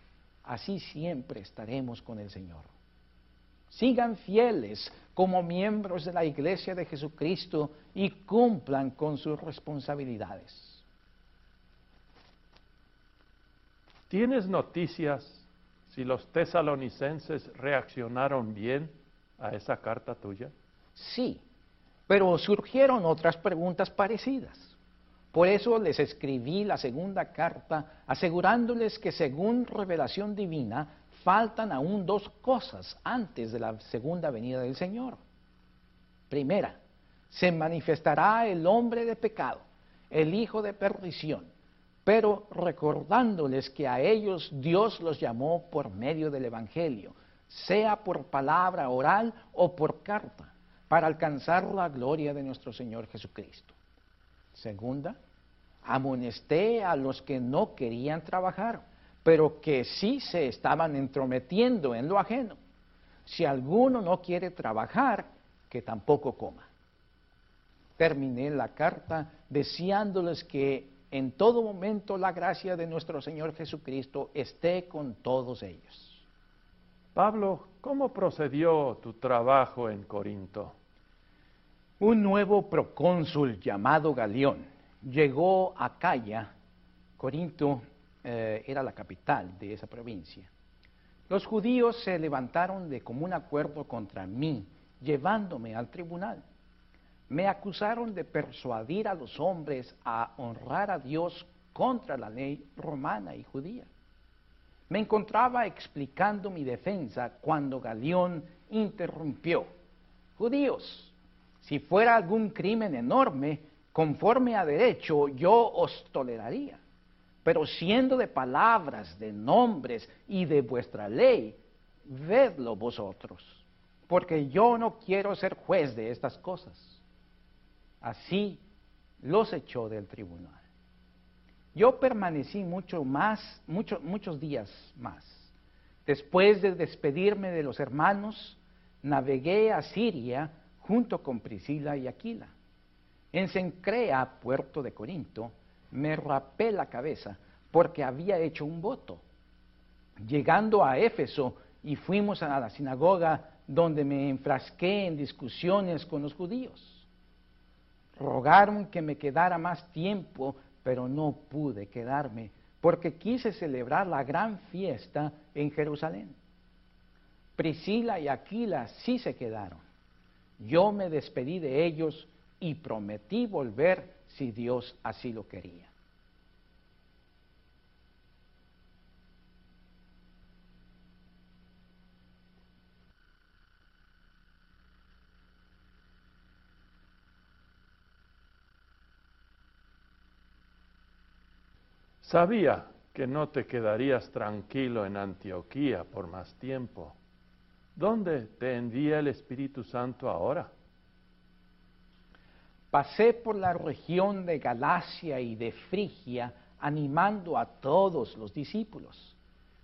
Así siempre estaremos con el Señor. Sigan fieles como miembros de la iglesia de Jesucristo y cumplan con sus responsabilidades. ¿Tienes noticias si los tesalonicenses reaccionaron bien a esa carta tuya? Sí, pero surgieron otras preguntas parecidas. Por eso les escribí la segunda carta asegurándoles que según revelación divina faltan aún dos cosas antes de la segunda venida del Señor. Primera, se manifestará el hombre de pecado, el hijo de perdición, pero recordándoles que a ellos Dios los llamó por medio del Evangelio, sea por palabra oral o por carta, para alcanzar la gloria de nuestro Señor Jesucristo. Segunda, amonesté a los que no querían trabajar pero que sí se estaban entrometiendo en lo ajeno. Si alguno no quiere trabajar, que tampoco coma. Terminé la carta deseándoles que en todo momento la gracia de nuestro Señor Jesucristo esté con todos ellos. Pablo, ¿cómo procedió tu trabajo en Corinto? Un nuevo procónsul llamado Galión llegó a Calla, Corinto, eh, era la capital de esa provincia. Los judíos se levantaron de común acuerdo contra mí, llevándome al tribunal. Me acusaron de persuadir a los hombres a honrar a Dios contra la ley romana y judía. Me encontraba explicando mi defensa cuando Galión interrumpió. Judíos, si fuera algún crimen enorme, conforme a derecho, yo os toleraría pero siendo de palabras, de nombres y de vuestra ley, vedlo vosotros, porque yo no quiero ser juez de estas cosas. Así los echó del tribunal. Yo permanecí mucho más, muchos días más. Después de despedirme de los hermanos, navegué a Siria junto con Priscila y Aquila. En Sencrea, puerto de Corinto, me rapé la cabeza porque había hecho un voto. Llegando a Éfeso y fuimos a la sinagoga donde me enfrasqué en discusiones con los judíos. Rogaron que me quedara más tiempo, pero no pude quedarme porque quise celebrar la gran fiesta en Jerusalén. Priscila y Aquila sí se quedaron. Yo me despedí de ellos y prometí volver si Dios así lo quería. Sabía que no te quedarías tranquilo en Antioquía por más tiempo. ¿Dónde te envía el Espíritu Santo ahora? Pasé por la región de Galacia y de Frigia animando a todos los discípulos.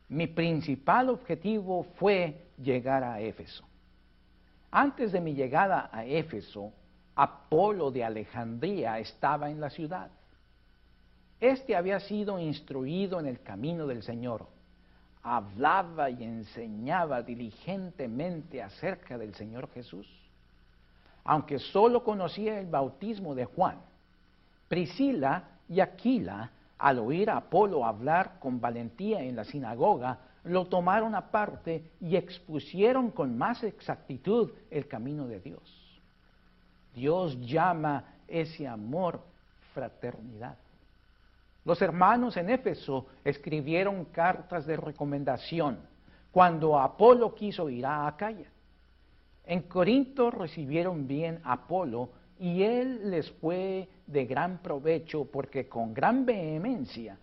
Mi principal objetivo fue llegar a Éfeso. Antes de mi llegada a Éfeso, Apolo de Alejandría estaba en la ciudad. Este había sido instruido en el camino del Señor. Hablaba y enseñaba diligentemente acerca del Señor Jesús aunque solo conocía el bautismo de Juan. Priscila y Aquila, al oír a Apolo hablar con valentía en la sinagoga, lo tomaron aparte y expusieron con más exactitud el camino de Dios. Dios llama ese amor fraternidad. Los hermanos en Éfeso escribieron cartas de recomendación cuando Apolo quiso ir a Acaya. En Corinto recibieron bien a Apolo y él les fue de gran provecho porque con gran vehemencia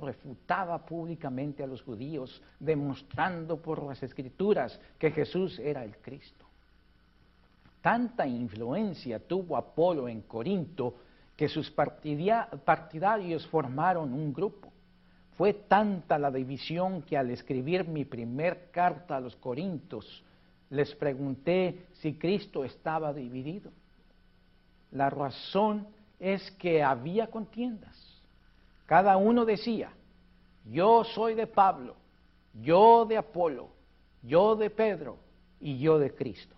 refutaba públicamente a los judíos, demostrando por las escrituras que Jesús era el Cristo. tanta influencia tuvo Apolo en Corinto que sus partidarios formaron un grupo. Fue tanta la división que al escribir mi primer carta a los Corintos les pregunté si Cristo estaba dividido. La razón es que había contiendas. Cada uno decía, yo soy de Pablo, yo de Apolo, yo de Pedro y yo de Cristo.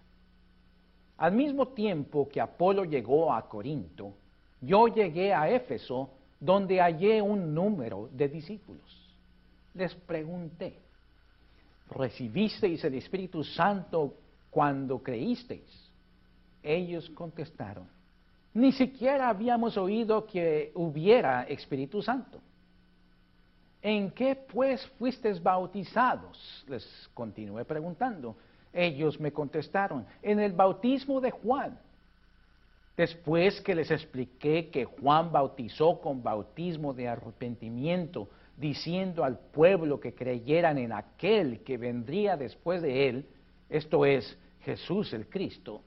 Al mismo tiempo que Apolo llegó a Corinto, yo llegué a Éfeso, donde hallé un número de discípulos. Les pregunté, ¿recibisteis el Espíritu Santo cuando creísteis? Ellos contestaron, ni siquiera habíamos oído que hubiera Espíritu Santo. ¿En qué pues fuisteis bautizados? Les continué preguntando. Ellos me contestaron, en el bautismo de Juan. Después que les expliqué que Juan bautizó con bautismo de arrepentimiento, diciendo al pueblo que creyeran en aquel que vendría después de él, esto es, Jesús el Cristo,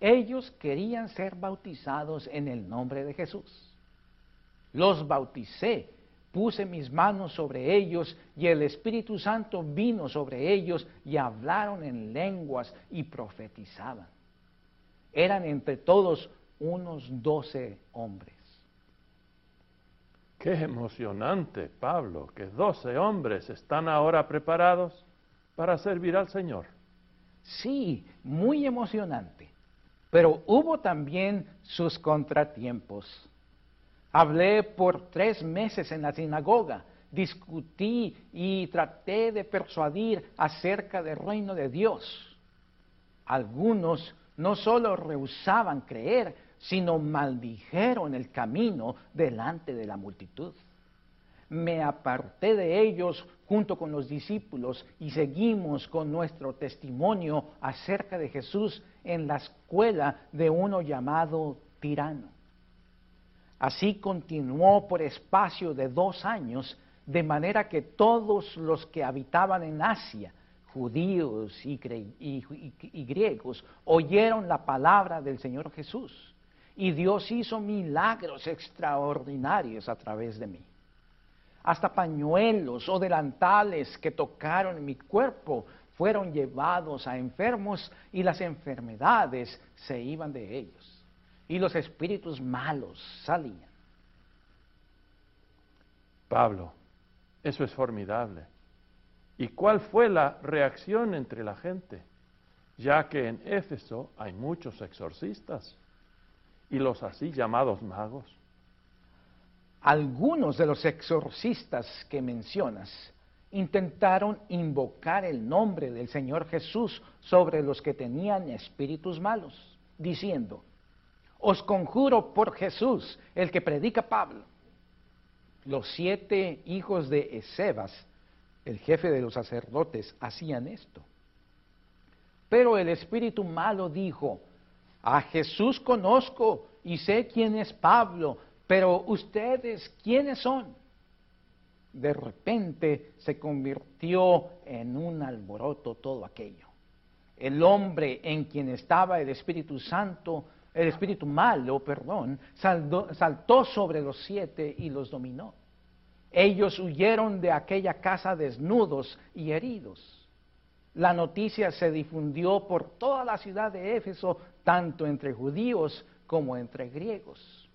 ellos querían ser bautizados en el nombre de Jesús. Los bauticé, puse mis manos sobre ellos y el Espíritu Santo vino sobre ellos y hablaron en lenguas y profetizaban. Eran entre todos unos doce hombres. Qué emocionante, Pablo, que doce hombres están ahora preparados para servir al Señor. Sí, muy emocionante. Pero hubo también sus contratiempos. Hablé por tres meses en la sinagoga, discutí y traté de persuadir acerca del reino de Dios. Algunos no solo rehusaban creer, sino maldijeron el camino delante de la multitud. Me aparté de ellos junto con los discípulos y seguimos con nuestro testimonio acerca de Jesús en la escuela de uno llamado tirano. Así continuó por espacio de dos años, de manera que todos los que habitaban en Asia, judíos y, griegos, oyeron la palabra del Señor Jesús. Y Dios hizo milagros extraordinarios a través de mí. Hasta pañuelos o delantales que tocaron mi cuerpo fueron llevados a enfermos y las enfermedades se iban de ellos. Y los espíritus malos salían. Pablo, eso es formidable. ¿Y cuál fue la reacción entre la gente? Ya que en Éfeso hay muchos exorcistas y los así llamados magos. Algunos de los exorcistas que mencionas intentaron invocar el nombre del Señor Jesús sobre los que tenían espíritus malos, diciendo, os conjuro por Jesús, el que predica Pablo. Los siete hijos de Esebas, el jefe de los sacerdotes, hacían esto. Pero el espíritu malo dijo, a Jesús conozco y sé quién es Pablo, pero ustedes, ¿quiénes son? De repente se convirtió en un alboroto todo aquello. El hombre en quien estaba el Espíritu Santo, el Espíritu malo, perdón, saltó sobre los siete y los dominó. Ellos huyeron de aquella casa desnudos y heridos. La noticia se difundió por toda la ciudad de Éfeso, tanto entre judíos como entre griegos.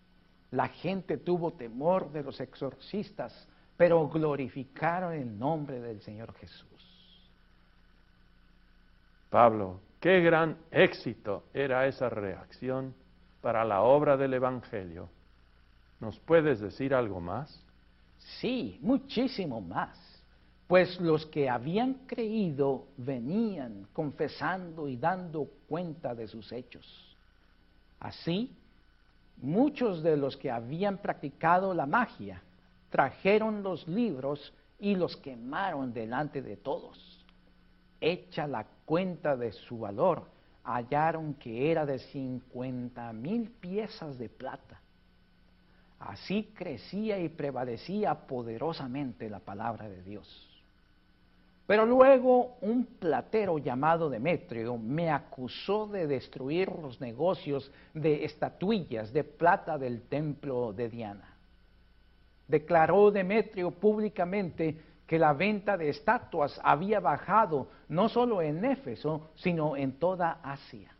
La gente tuvo temor de los exorcistas, pero glorificaron el nombre del Señor Jesús. Pablo, qué gran éxito era esa reacción para la obra del Evangelio. ¿Nos puedes decir algo más? Sí, muchísimo más pues los que habían creído venían confesando y dando cuenta de sus hechos. Así, muchos de los que habían practicado la magia trajeron los libros y los quemaron delante de todos. Hecha la cuenta de su valor, hallaron que era de cincuenta mil piezas de plata. Así crecía y prevalecía poderosamente la palabra de Dios. Pero luego un platero llamado Demetrio me acusó de destruir los negocios de estatuillas de plata del templo de Diana. Declaró Demetrio públicamente que la venta de estatuas había bajado no solo en Éfeso, sino en toda Asia.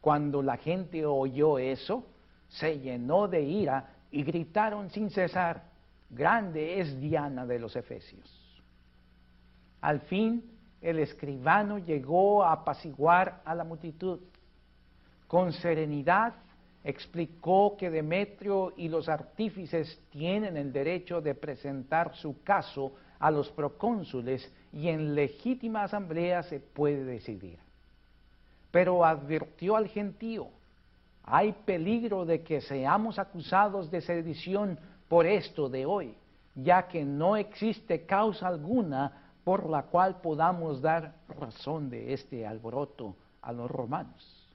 Cuando la gente oyó eso, se llenó de ira y gritaron sin cesar, grande es Diana de los Efesios. Al fin el escribano llegó a apaciguar a la multitud. Con serenidad explicó que Demetrio y los artífices tienen el derecho de presentar su caso a los procónsules y en legítima asamblea se puede decidir. Pero advirtió al gentío, hay peligro de que seamos acusados de sedición por esto de hoy, ya que no existe causa alguna por la cual podamos dar razón de este alboroto a los romanos.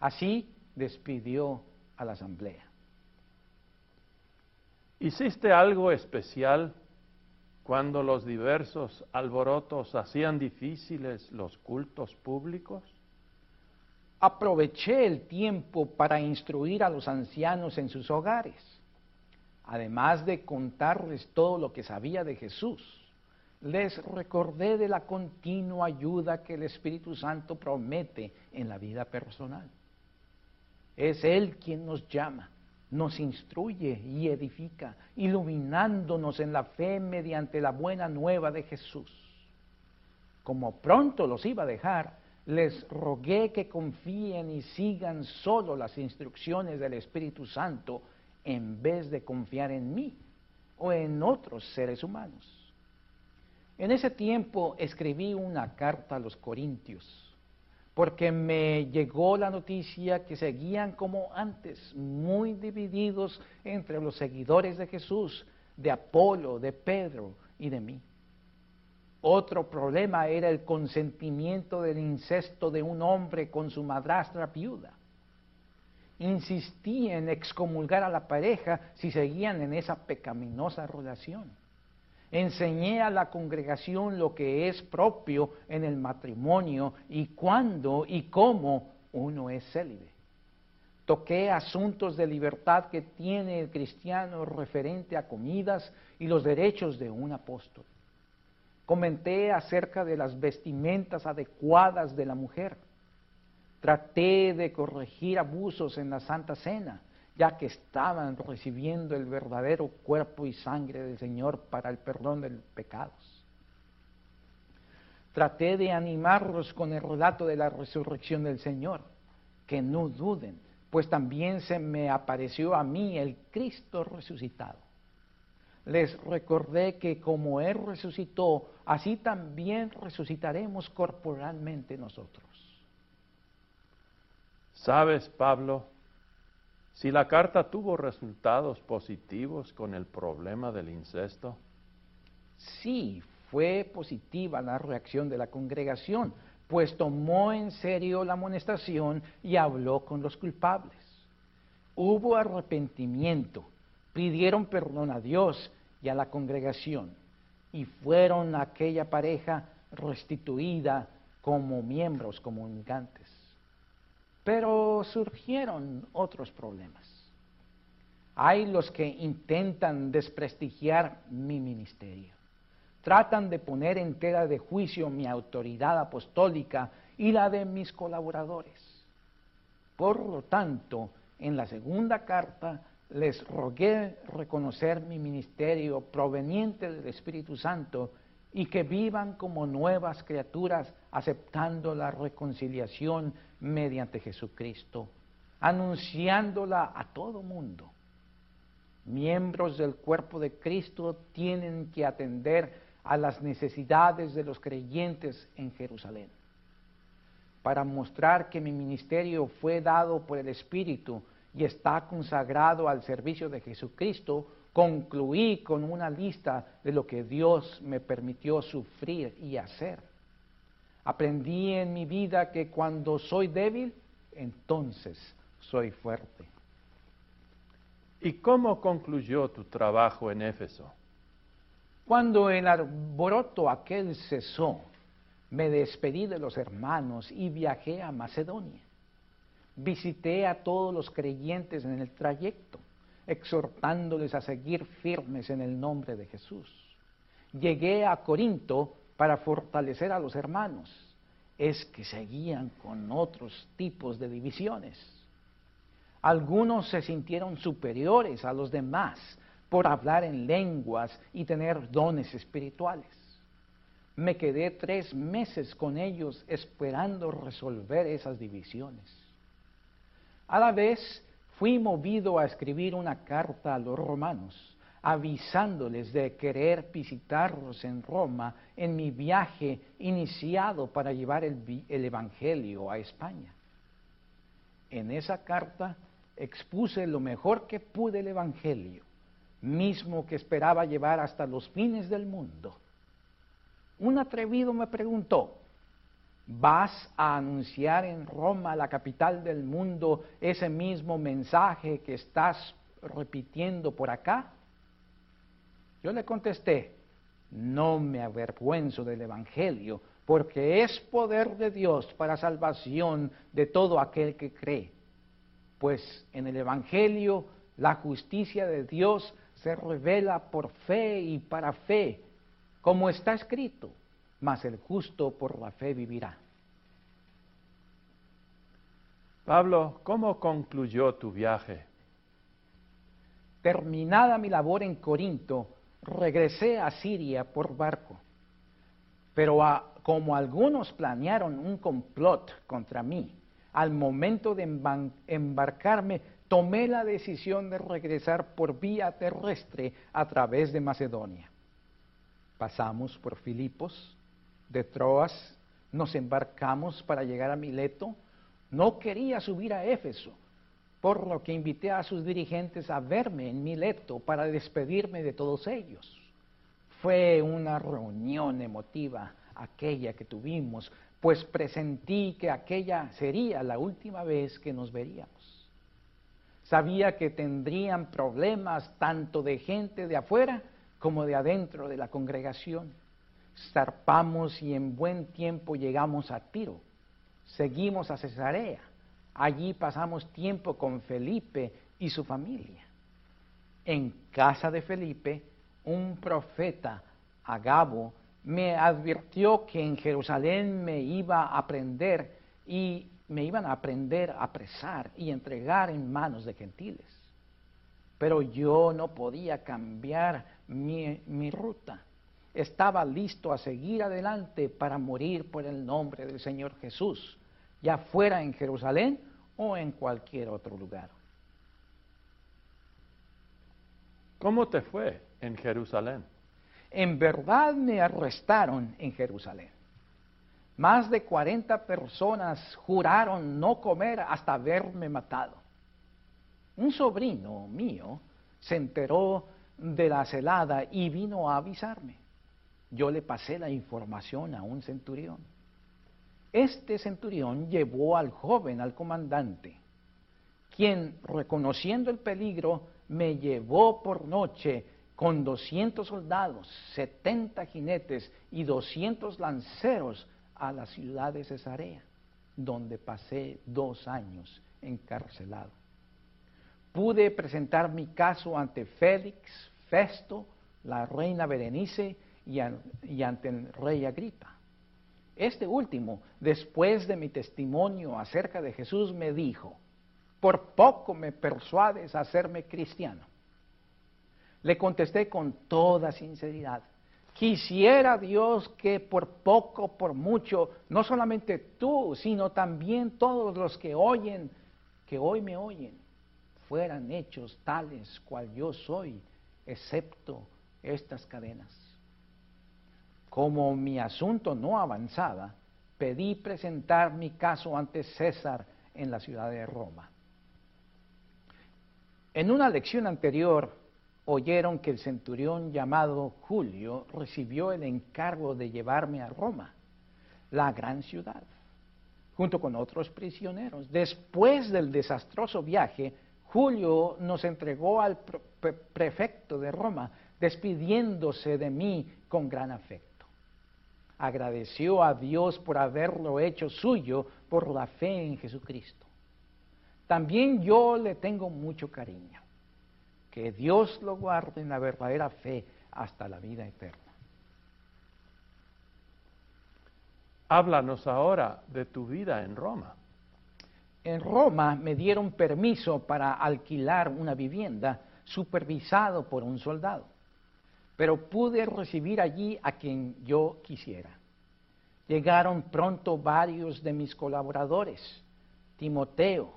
Así despidió a la asamblea. ¿Hiciste algo especial cuando los diversos alborotos hacían difíciles los cultos públicos? Aproveché el tiempo para instruir a los ancianos en sus hogares, además de contarles todo lo que sabía de Jesús les recordé de la continua ayuda que el Espíritu Santo promete en la vida personal. Es Él quien nos llama, nos instruye y edifica, iluminándonos en la fe mediante la buena nueva de Jesús. Como pronto los iba a dejar, les rogué que confíen y sigan solo las instrucciones del Espíritu Santo en vez de confiar en mí o en otros seres humanos. En ese tiempo escribí una carta a los corintios, porque me llegó la noticia que seguían como antes, muy divididos entre los seguidores de Jesús, de Apolo, de Pedro y de mí. Otro problema era el consentimiento del incesto de un hombre con su madrastra viuda. Insistí en excomulgar a la pareja si seguían en esa pecaminosa relación. Enseñé a la congregación lo que es propio en el matrimonio y cuándo y cómo uno es célibe. Toqué asuntos de libertad que tiene el cristiano referente a comidas y los derechos de un apóstol. Comenté acerca de las vestimentas adecuadas de la mujer. Traté de corregir abusos en la Santa Cena ya que estaban recibiendo el verdadero cuerpo y sangre del Señor para el perdón de los pecados. Traté de animarlos con el relato de la resurrección del Señor, que no duden, pues también se me apareció a mí el Cristo resucitado. Les recordé que como Él resucitó, así también resucitaremos corporalmente nosotros. ¿Sabes, Pablo? Si la carta tuvo resultados positivos con el problema del incesto. Sí, fue positiva la reacción de la congregación, pues tomó en serio la amonestación y habló con los culpables. Hubo arrepentimiento, pidieron perdón a Dios y a la congregación, y fueron aquella pareja restituida como miembros comunicantes. Pero surgieron otros problemas. Hay los que intentan desprestigiar mi ministerio. Tratan de poner en tela de juicio mi autoridad apostólica y la de mis colaboradores. Por lo tanto, en la segunda carta les rogué reconocer mi ministerio proveniente del Espíritu Santo y que vivan como nuevas criaturas aceptando la reconciliación mediante Jesucristo, anunciándola a todo mundo. Miembros del cuerpo de Cristo tienen que atender a las necesidades de los creyentes en Jerusalén. Para mostrar que mi ministerio fue dado por el Espíritu y está consagrado al servicio de Jesucristo, concluí con una lista de lo que Dios me permitió sufrir y hacer. Aprendí en mi vida que cuando soy débil, entonces soy fuerte. ¿Y cómo concluyó tu trabajo en Éfeso? Cuando el alboroto aquel cesó, me despedí de los hermanos y viajé a Macedonia. Visité a todos los creyentes en el trayecto, exhortándoles a seguir firmes en el nombre de Jesús. Llegué a Corinto para fortalecer a los hermanos. Es que seguían con otros tipos de divisiones. Algunos se sintieron superiores a los demás por hablar en lenguas y tener dones espirituales. Me quedé tres meses con ellos esperando resolver esas divisiones. A la vez fui movido a escribir una carta a los romanos, avisándoles de querer visitarlos en Roma en mi viaje iniciado para llevar el, el Evangelio a España. En esa carta expuse lo mejor que pude el Evangelio mismo que esperaba llevar hasta los fines del mundo. Un atrevido me preguntó, ¿vas a anunciar en Roma, la capital del mundo, ese mismo mensaje que estás repitiendo por acá? Yo le contesté, no me avergüenzo del Evangelio, porque es poder de Dios para salvación de todo aquel que cree. Pues en el Evangelio la justicia de Dios se revela por fe y para fe, como está escrito, mas el justo por la fe vivirá. Pablo, ¿cómo concluyó tu viaje? Terminada mi labor en Corinto, regresé a Siria por barco. Pero como algunos planearon un complot contra mí, al momento de embarcarme tomé la decisión de regresar por vía terrestre a través de Macedonia. Pasamos por Filipos, de Troas, nos embarcamos para llegar a Mileto. No quería subir a Éfeso, por lo que invité a sus dirigentes a verme en Mileto para despedirme de todos ellos. Fue una reunión emotiva aquella que tuvimos, pues presentí que aquella sería la última vez que nos veríamos. Sabía que tendrían problemas tanto de gente de afuera como de adentro de la congregación. Zarpamos y en buen tiempo llegamos a Tiro. Seguimos a Cesarea. Allí pasamos tiempo con Felipe y su familia. En casa de Felipe, un profeta, Agabo, me advirtió que en Jerusalén me iba a aprender y me iban a aprender a apresar y entregar en manos de gentiles. Pero yo no podía cambiar mi, mi ruta. Estaba listo a seguir adelante para morir por el nombre del Señor Jesús, ya fuera en Jerusalén o en cualquier otro lugar. ¿Cómo te fue en Jerusalén? En verdad me arrestaron en Jerusalén. Más de 40 personas juraron no comer hasta haberme matado. Un sobrino mío se enteró de la celada y vino a avisarme. Yo le pasé la información a un centurión. Este centurión llevó al joven al comandante, quien, reconociendo el peligro, me llevó por noche con 200 soldados, 70 jinetes y 200 lanceros a la ciudad de Cesarea, donde pasé dos años encarcelado. Pude presentar mi caso ante Félix, Festo, la reina Berenice y, ante el rey Agripa. Este último, después de mi testimonio acerca de Jesús, me dijo, por poco me persuades a hacerme cristiano. Le contesté con toda sinceridad, Quisiera Dios que por poco, por mucho, no solamente tú, sino también todos los que oyen, que hoy me oyen, fueran hechos tales cual yo soy, excepto estas cadenas. Como mi asunto no avanzaba, pedí presentar mi caso ante César en la ciudad de Roma. En una lección anterior oyeron que el centurión llamado Julio recibió el encargo de llevarme a Roma, la gran ciudad, junto con otros prisioneros. Después del desastroso viaje, Julio nos entregó al prefecto de Roma, despidiéndose de mí con gran afecto. Agradeció a Dios por haberlo hecho suyo por la fe en Jesucristo. También yo le tengo mucho cariño. Que Dios lo guarde en la verdadera fe hasta la vida eterna. Háblanos ahora de tu vida en Roma. En Roma me dieron permiso para alquilar una vivienda supervisado por un soldado, pero pude recibir allí a quien yo quisiera. Llegaron pronto varios de mis colaboradores, Timoteo,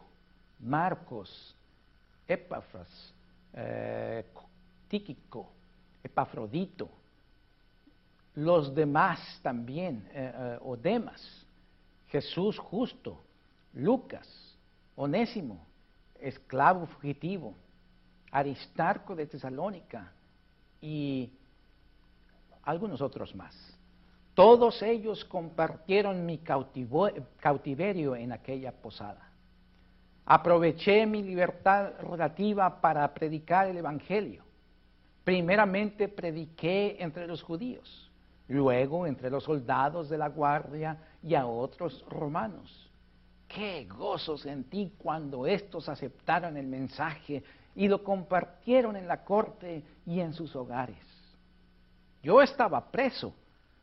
Marcos, Epafras, eh, Tíquico, Epafrodito, los demás también, eh, eh, Odemas, Jesús justo, Lucas, Onésimo, esclavo fugitivo, Aristarco de Tesalónica y algunos otros más. Todos ellos compartieron mi cautiverio en aquella posada. Aproveché mi libertad relativa para predicar el Evangelio. Primeramente prediqué entre los judíos, luego entre los soldados de la guardia y a otros romanos. Qué gozo sentí cuando estos aceptaron el mensaje y lo compartieron en la corte y en sus hogares. Yo estaba preso,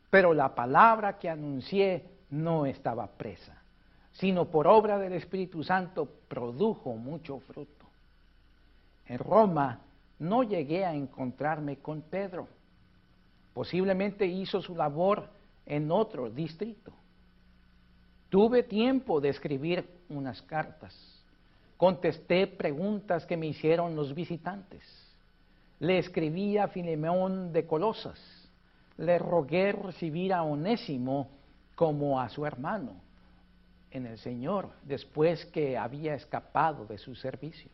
pero la palabra que anuncié no estaba presa, sino por obra del Espíritu Santo produjo mucho fruto. En Roma no llegué a encontrarme con Pedro. Posiblemente hizo su labor en otro distrito. Tuve tiempo de escribir unas cartas. Contesté preguntas que me hicieron los visitantes. Le escribí a Filemón de Colosas. Le rogué recibir a Onésimo como a su hermano en el Señor después que había escapado de su servicio.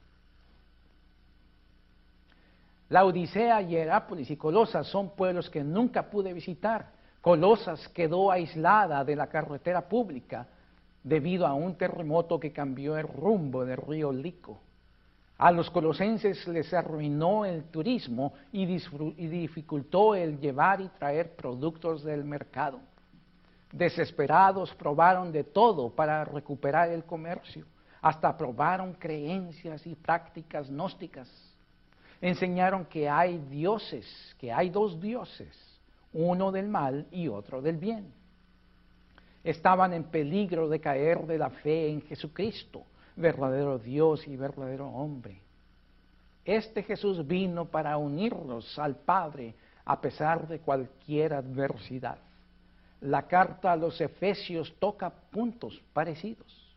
La Odisea, Hierápolis y Colosas son pueblos que nunca pude visitar. Colosas quedó aislada de la carretera pública debido a un terremoto que cambió el rumbo del río Lico. A los colosenses les arruinó el turismo y, dificultó el llevar y traer productos del mercado. Desesperados probaron de todo para recuperar el comercio, hasta probaron creencias y prácticas gnósticas enseñaron que hay dioses, que hay dos dioses, uno del mal y otro del bien. Estaban en peligro de caer de la fe en Jesucristo, verdadero Dios y verdadero hombre. Este Jesús vino para unirlos al Padre a pesar de cualquier adversidad. La carta a los Efesios toca puntos parecidos.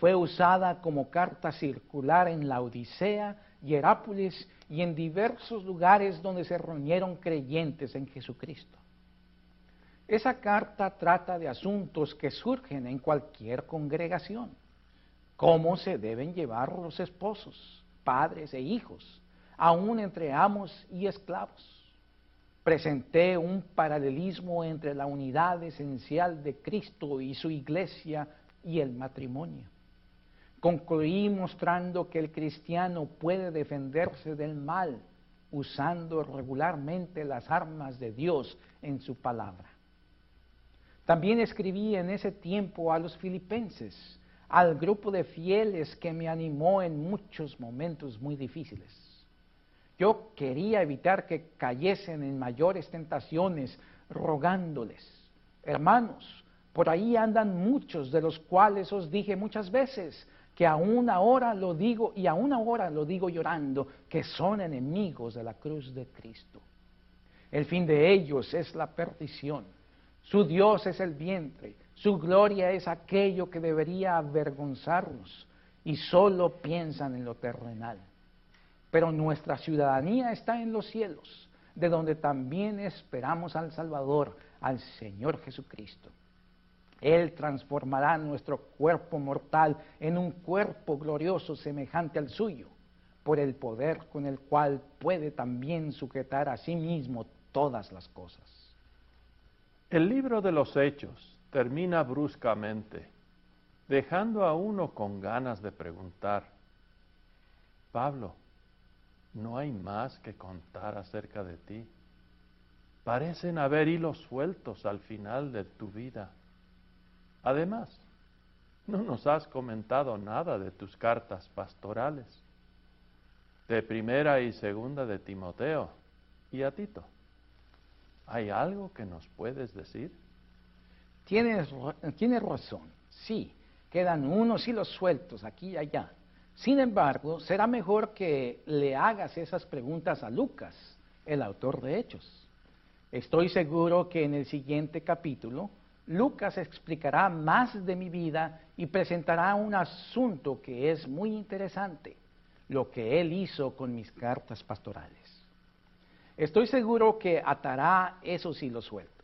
Fue usada como carta circular en la Odisea Hierápolis y en diversos lugares donde se reunieron creyentes en Jesucristo. Esa carta trata de asuntos que surgen en cualquier congregación. Cómo se deben llevar los esposos, padres e hijos, aún entre amos y esclavos. Presenté un paralelismo entre la unidad esencial de Cristo y su iglesia y el matrimonio. Concluí mostrando que el cristiano puede defenderse del mal usando regularmente las armas de Dios en su palabra. También escribí en ese tiempo a los filipenses, al grupo de fieles que me animó en muchos momentos muy difíciles. Yo quería evitar que cayesen en mayores tentaciones, rogándoles, hermanos, por ahí andan muchos de los cuales os dije muchas veces, que aún ahora lo digo y aún ahora lo digo llorando, que son enemigos de la cruz de Cristo. El fin de ellos es la perdición. Su Dios es el vientre. Su gloria es aquello que debería avergonzarnos y solo piensan en lo terrenal. Pero nuestra ciudadanía está en los cielos, de donde también esperamos al Salvador, al Señor Jesucristo. Él transformará nuestro cuerpo mortal en un cuerpo glorioso semejante al suyo, por el poder con el cual puede también sujetar a sí mismo todas las cosas. El libro de los Hechos termina bruscamente, dejando a uno con ganas de preguntar, Pablo, no hay más que contar acerca de ti. Parecen haber hilos sueltos al final de tu vida. Además, no nos has comentado nada de tus cartas pastorales, de primera y segunda de Timoteo y a Tito. ¿Hay algo que nos puedes decir? Tienes, tienes razón, sí, quedan unos hilos sueltos aquí y allá. Sin embargo, será mejor que le hagas esas preguntas a Lucas, el autor de Hechos. Estoy seguro que en el siguiente capítulo Lucas explicará más de mi vida y presentará un asunto que es muy interesante, lo que él hizo con mis cartas pastorales. Estoy seguro que atará esos hilos sueltos.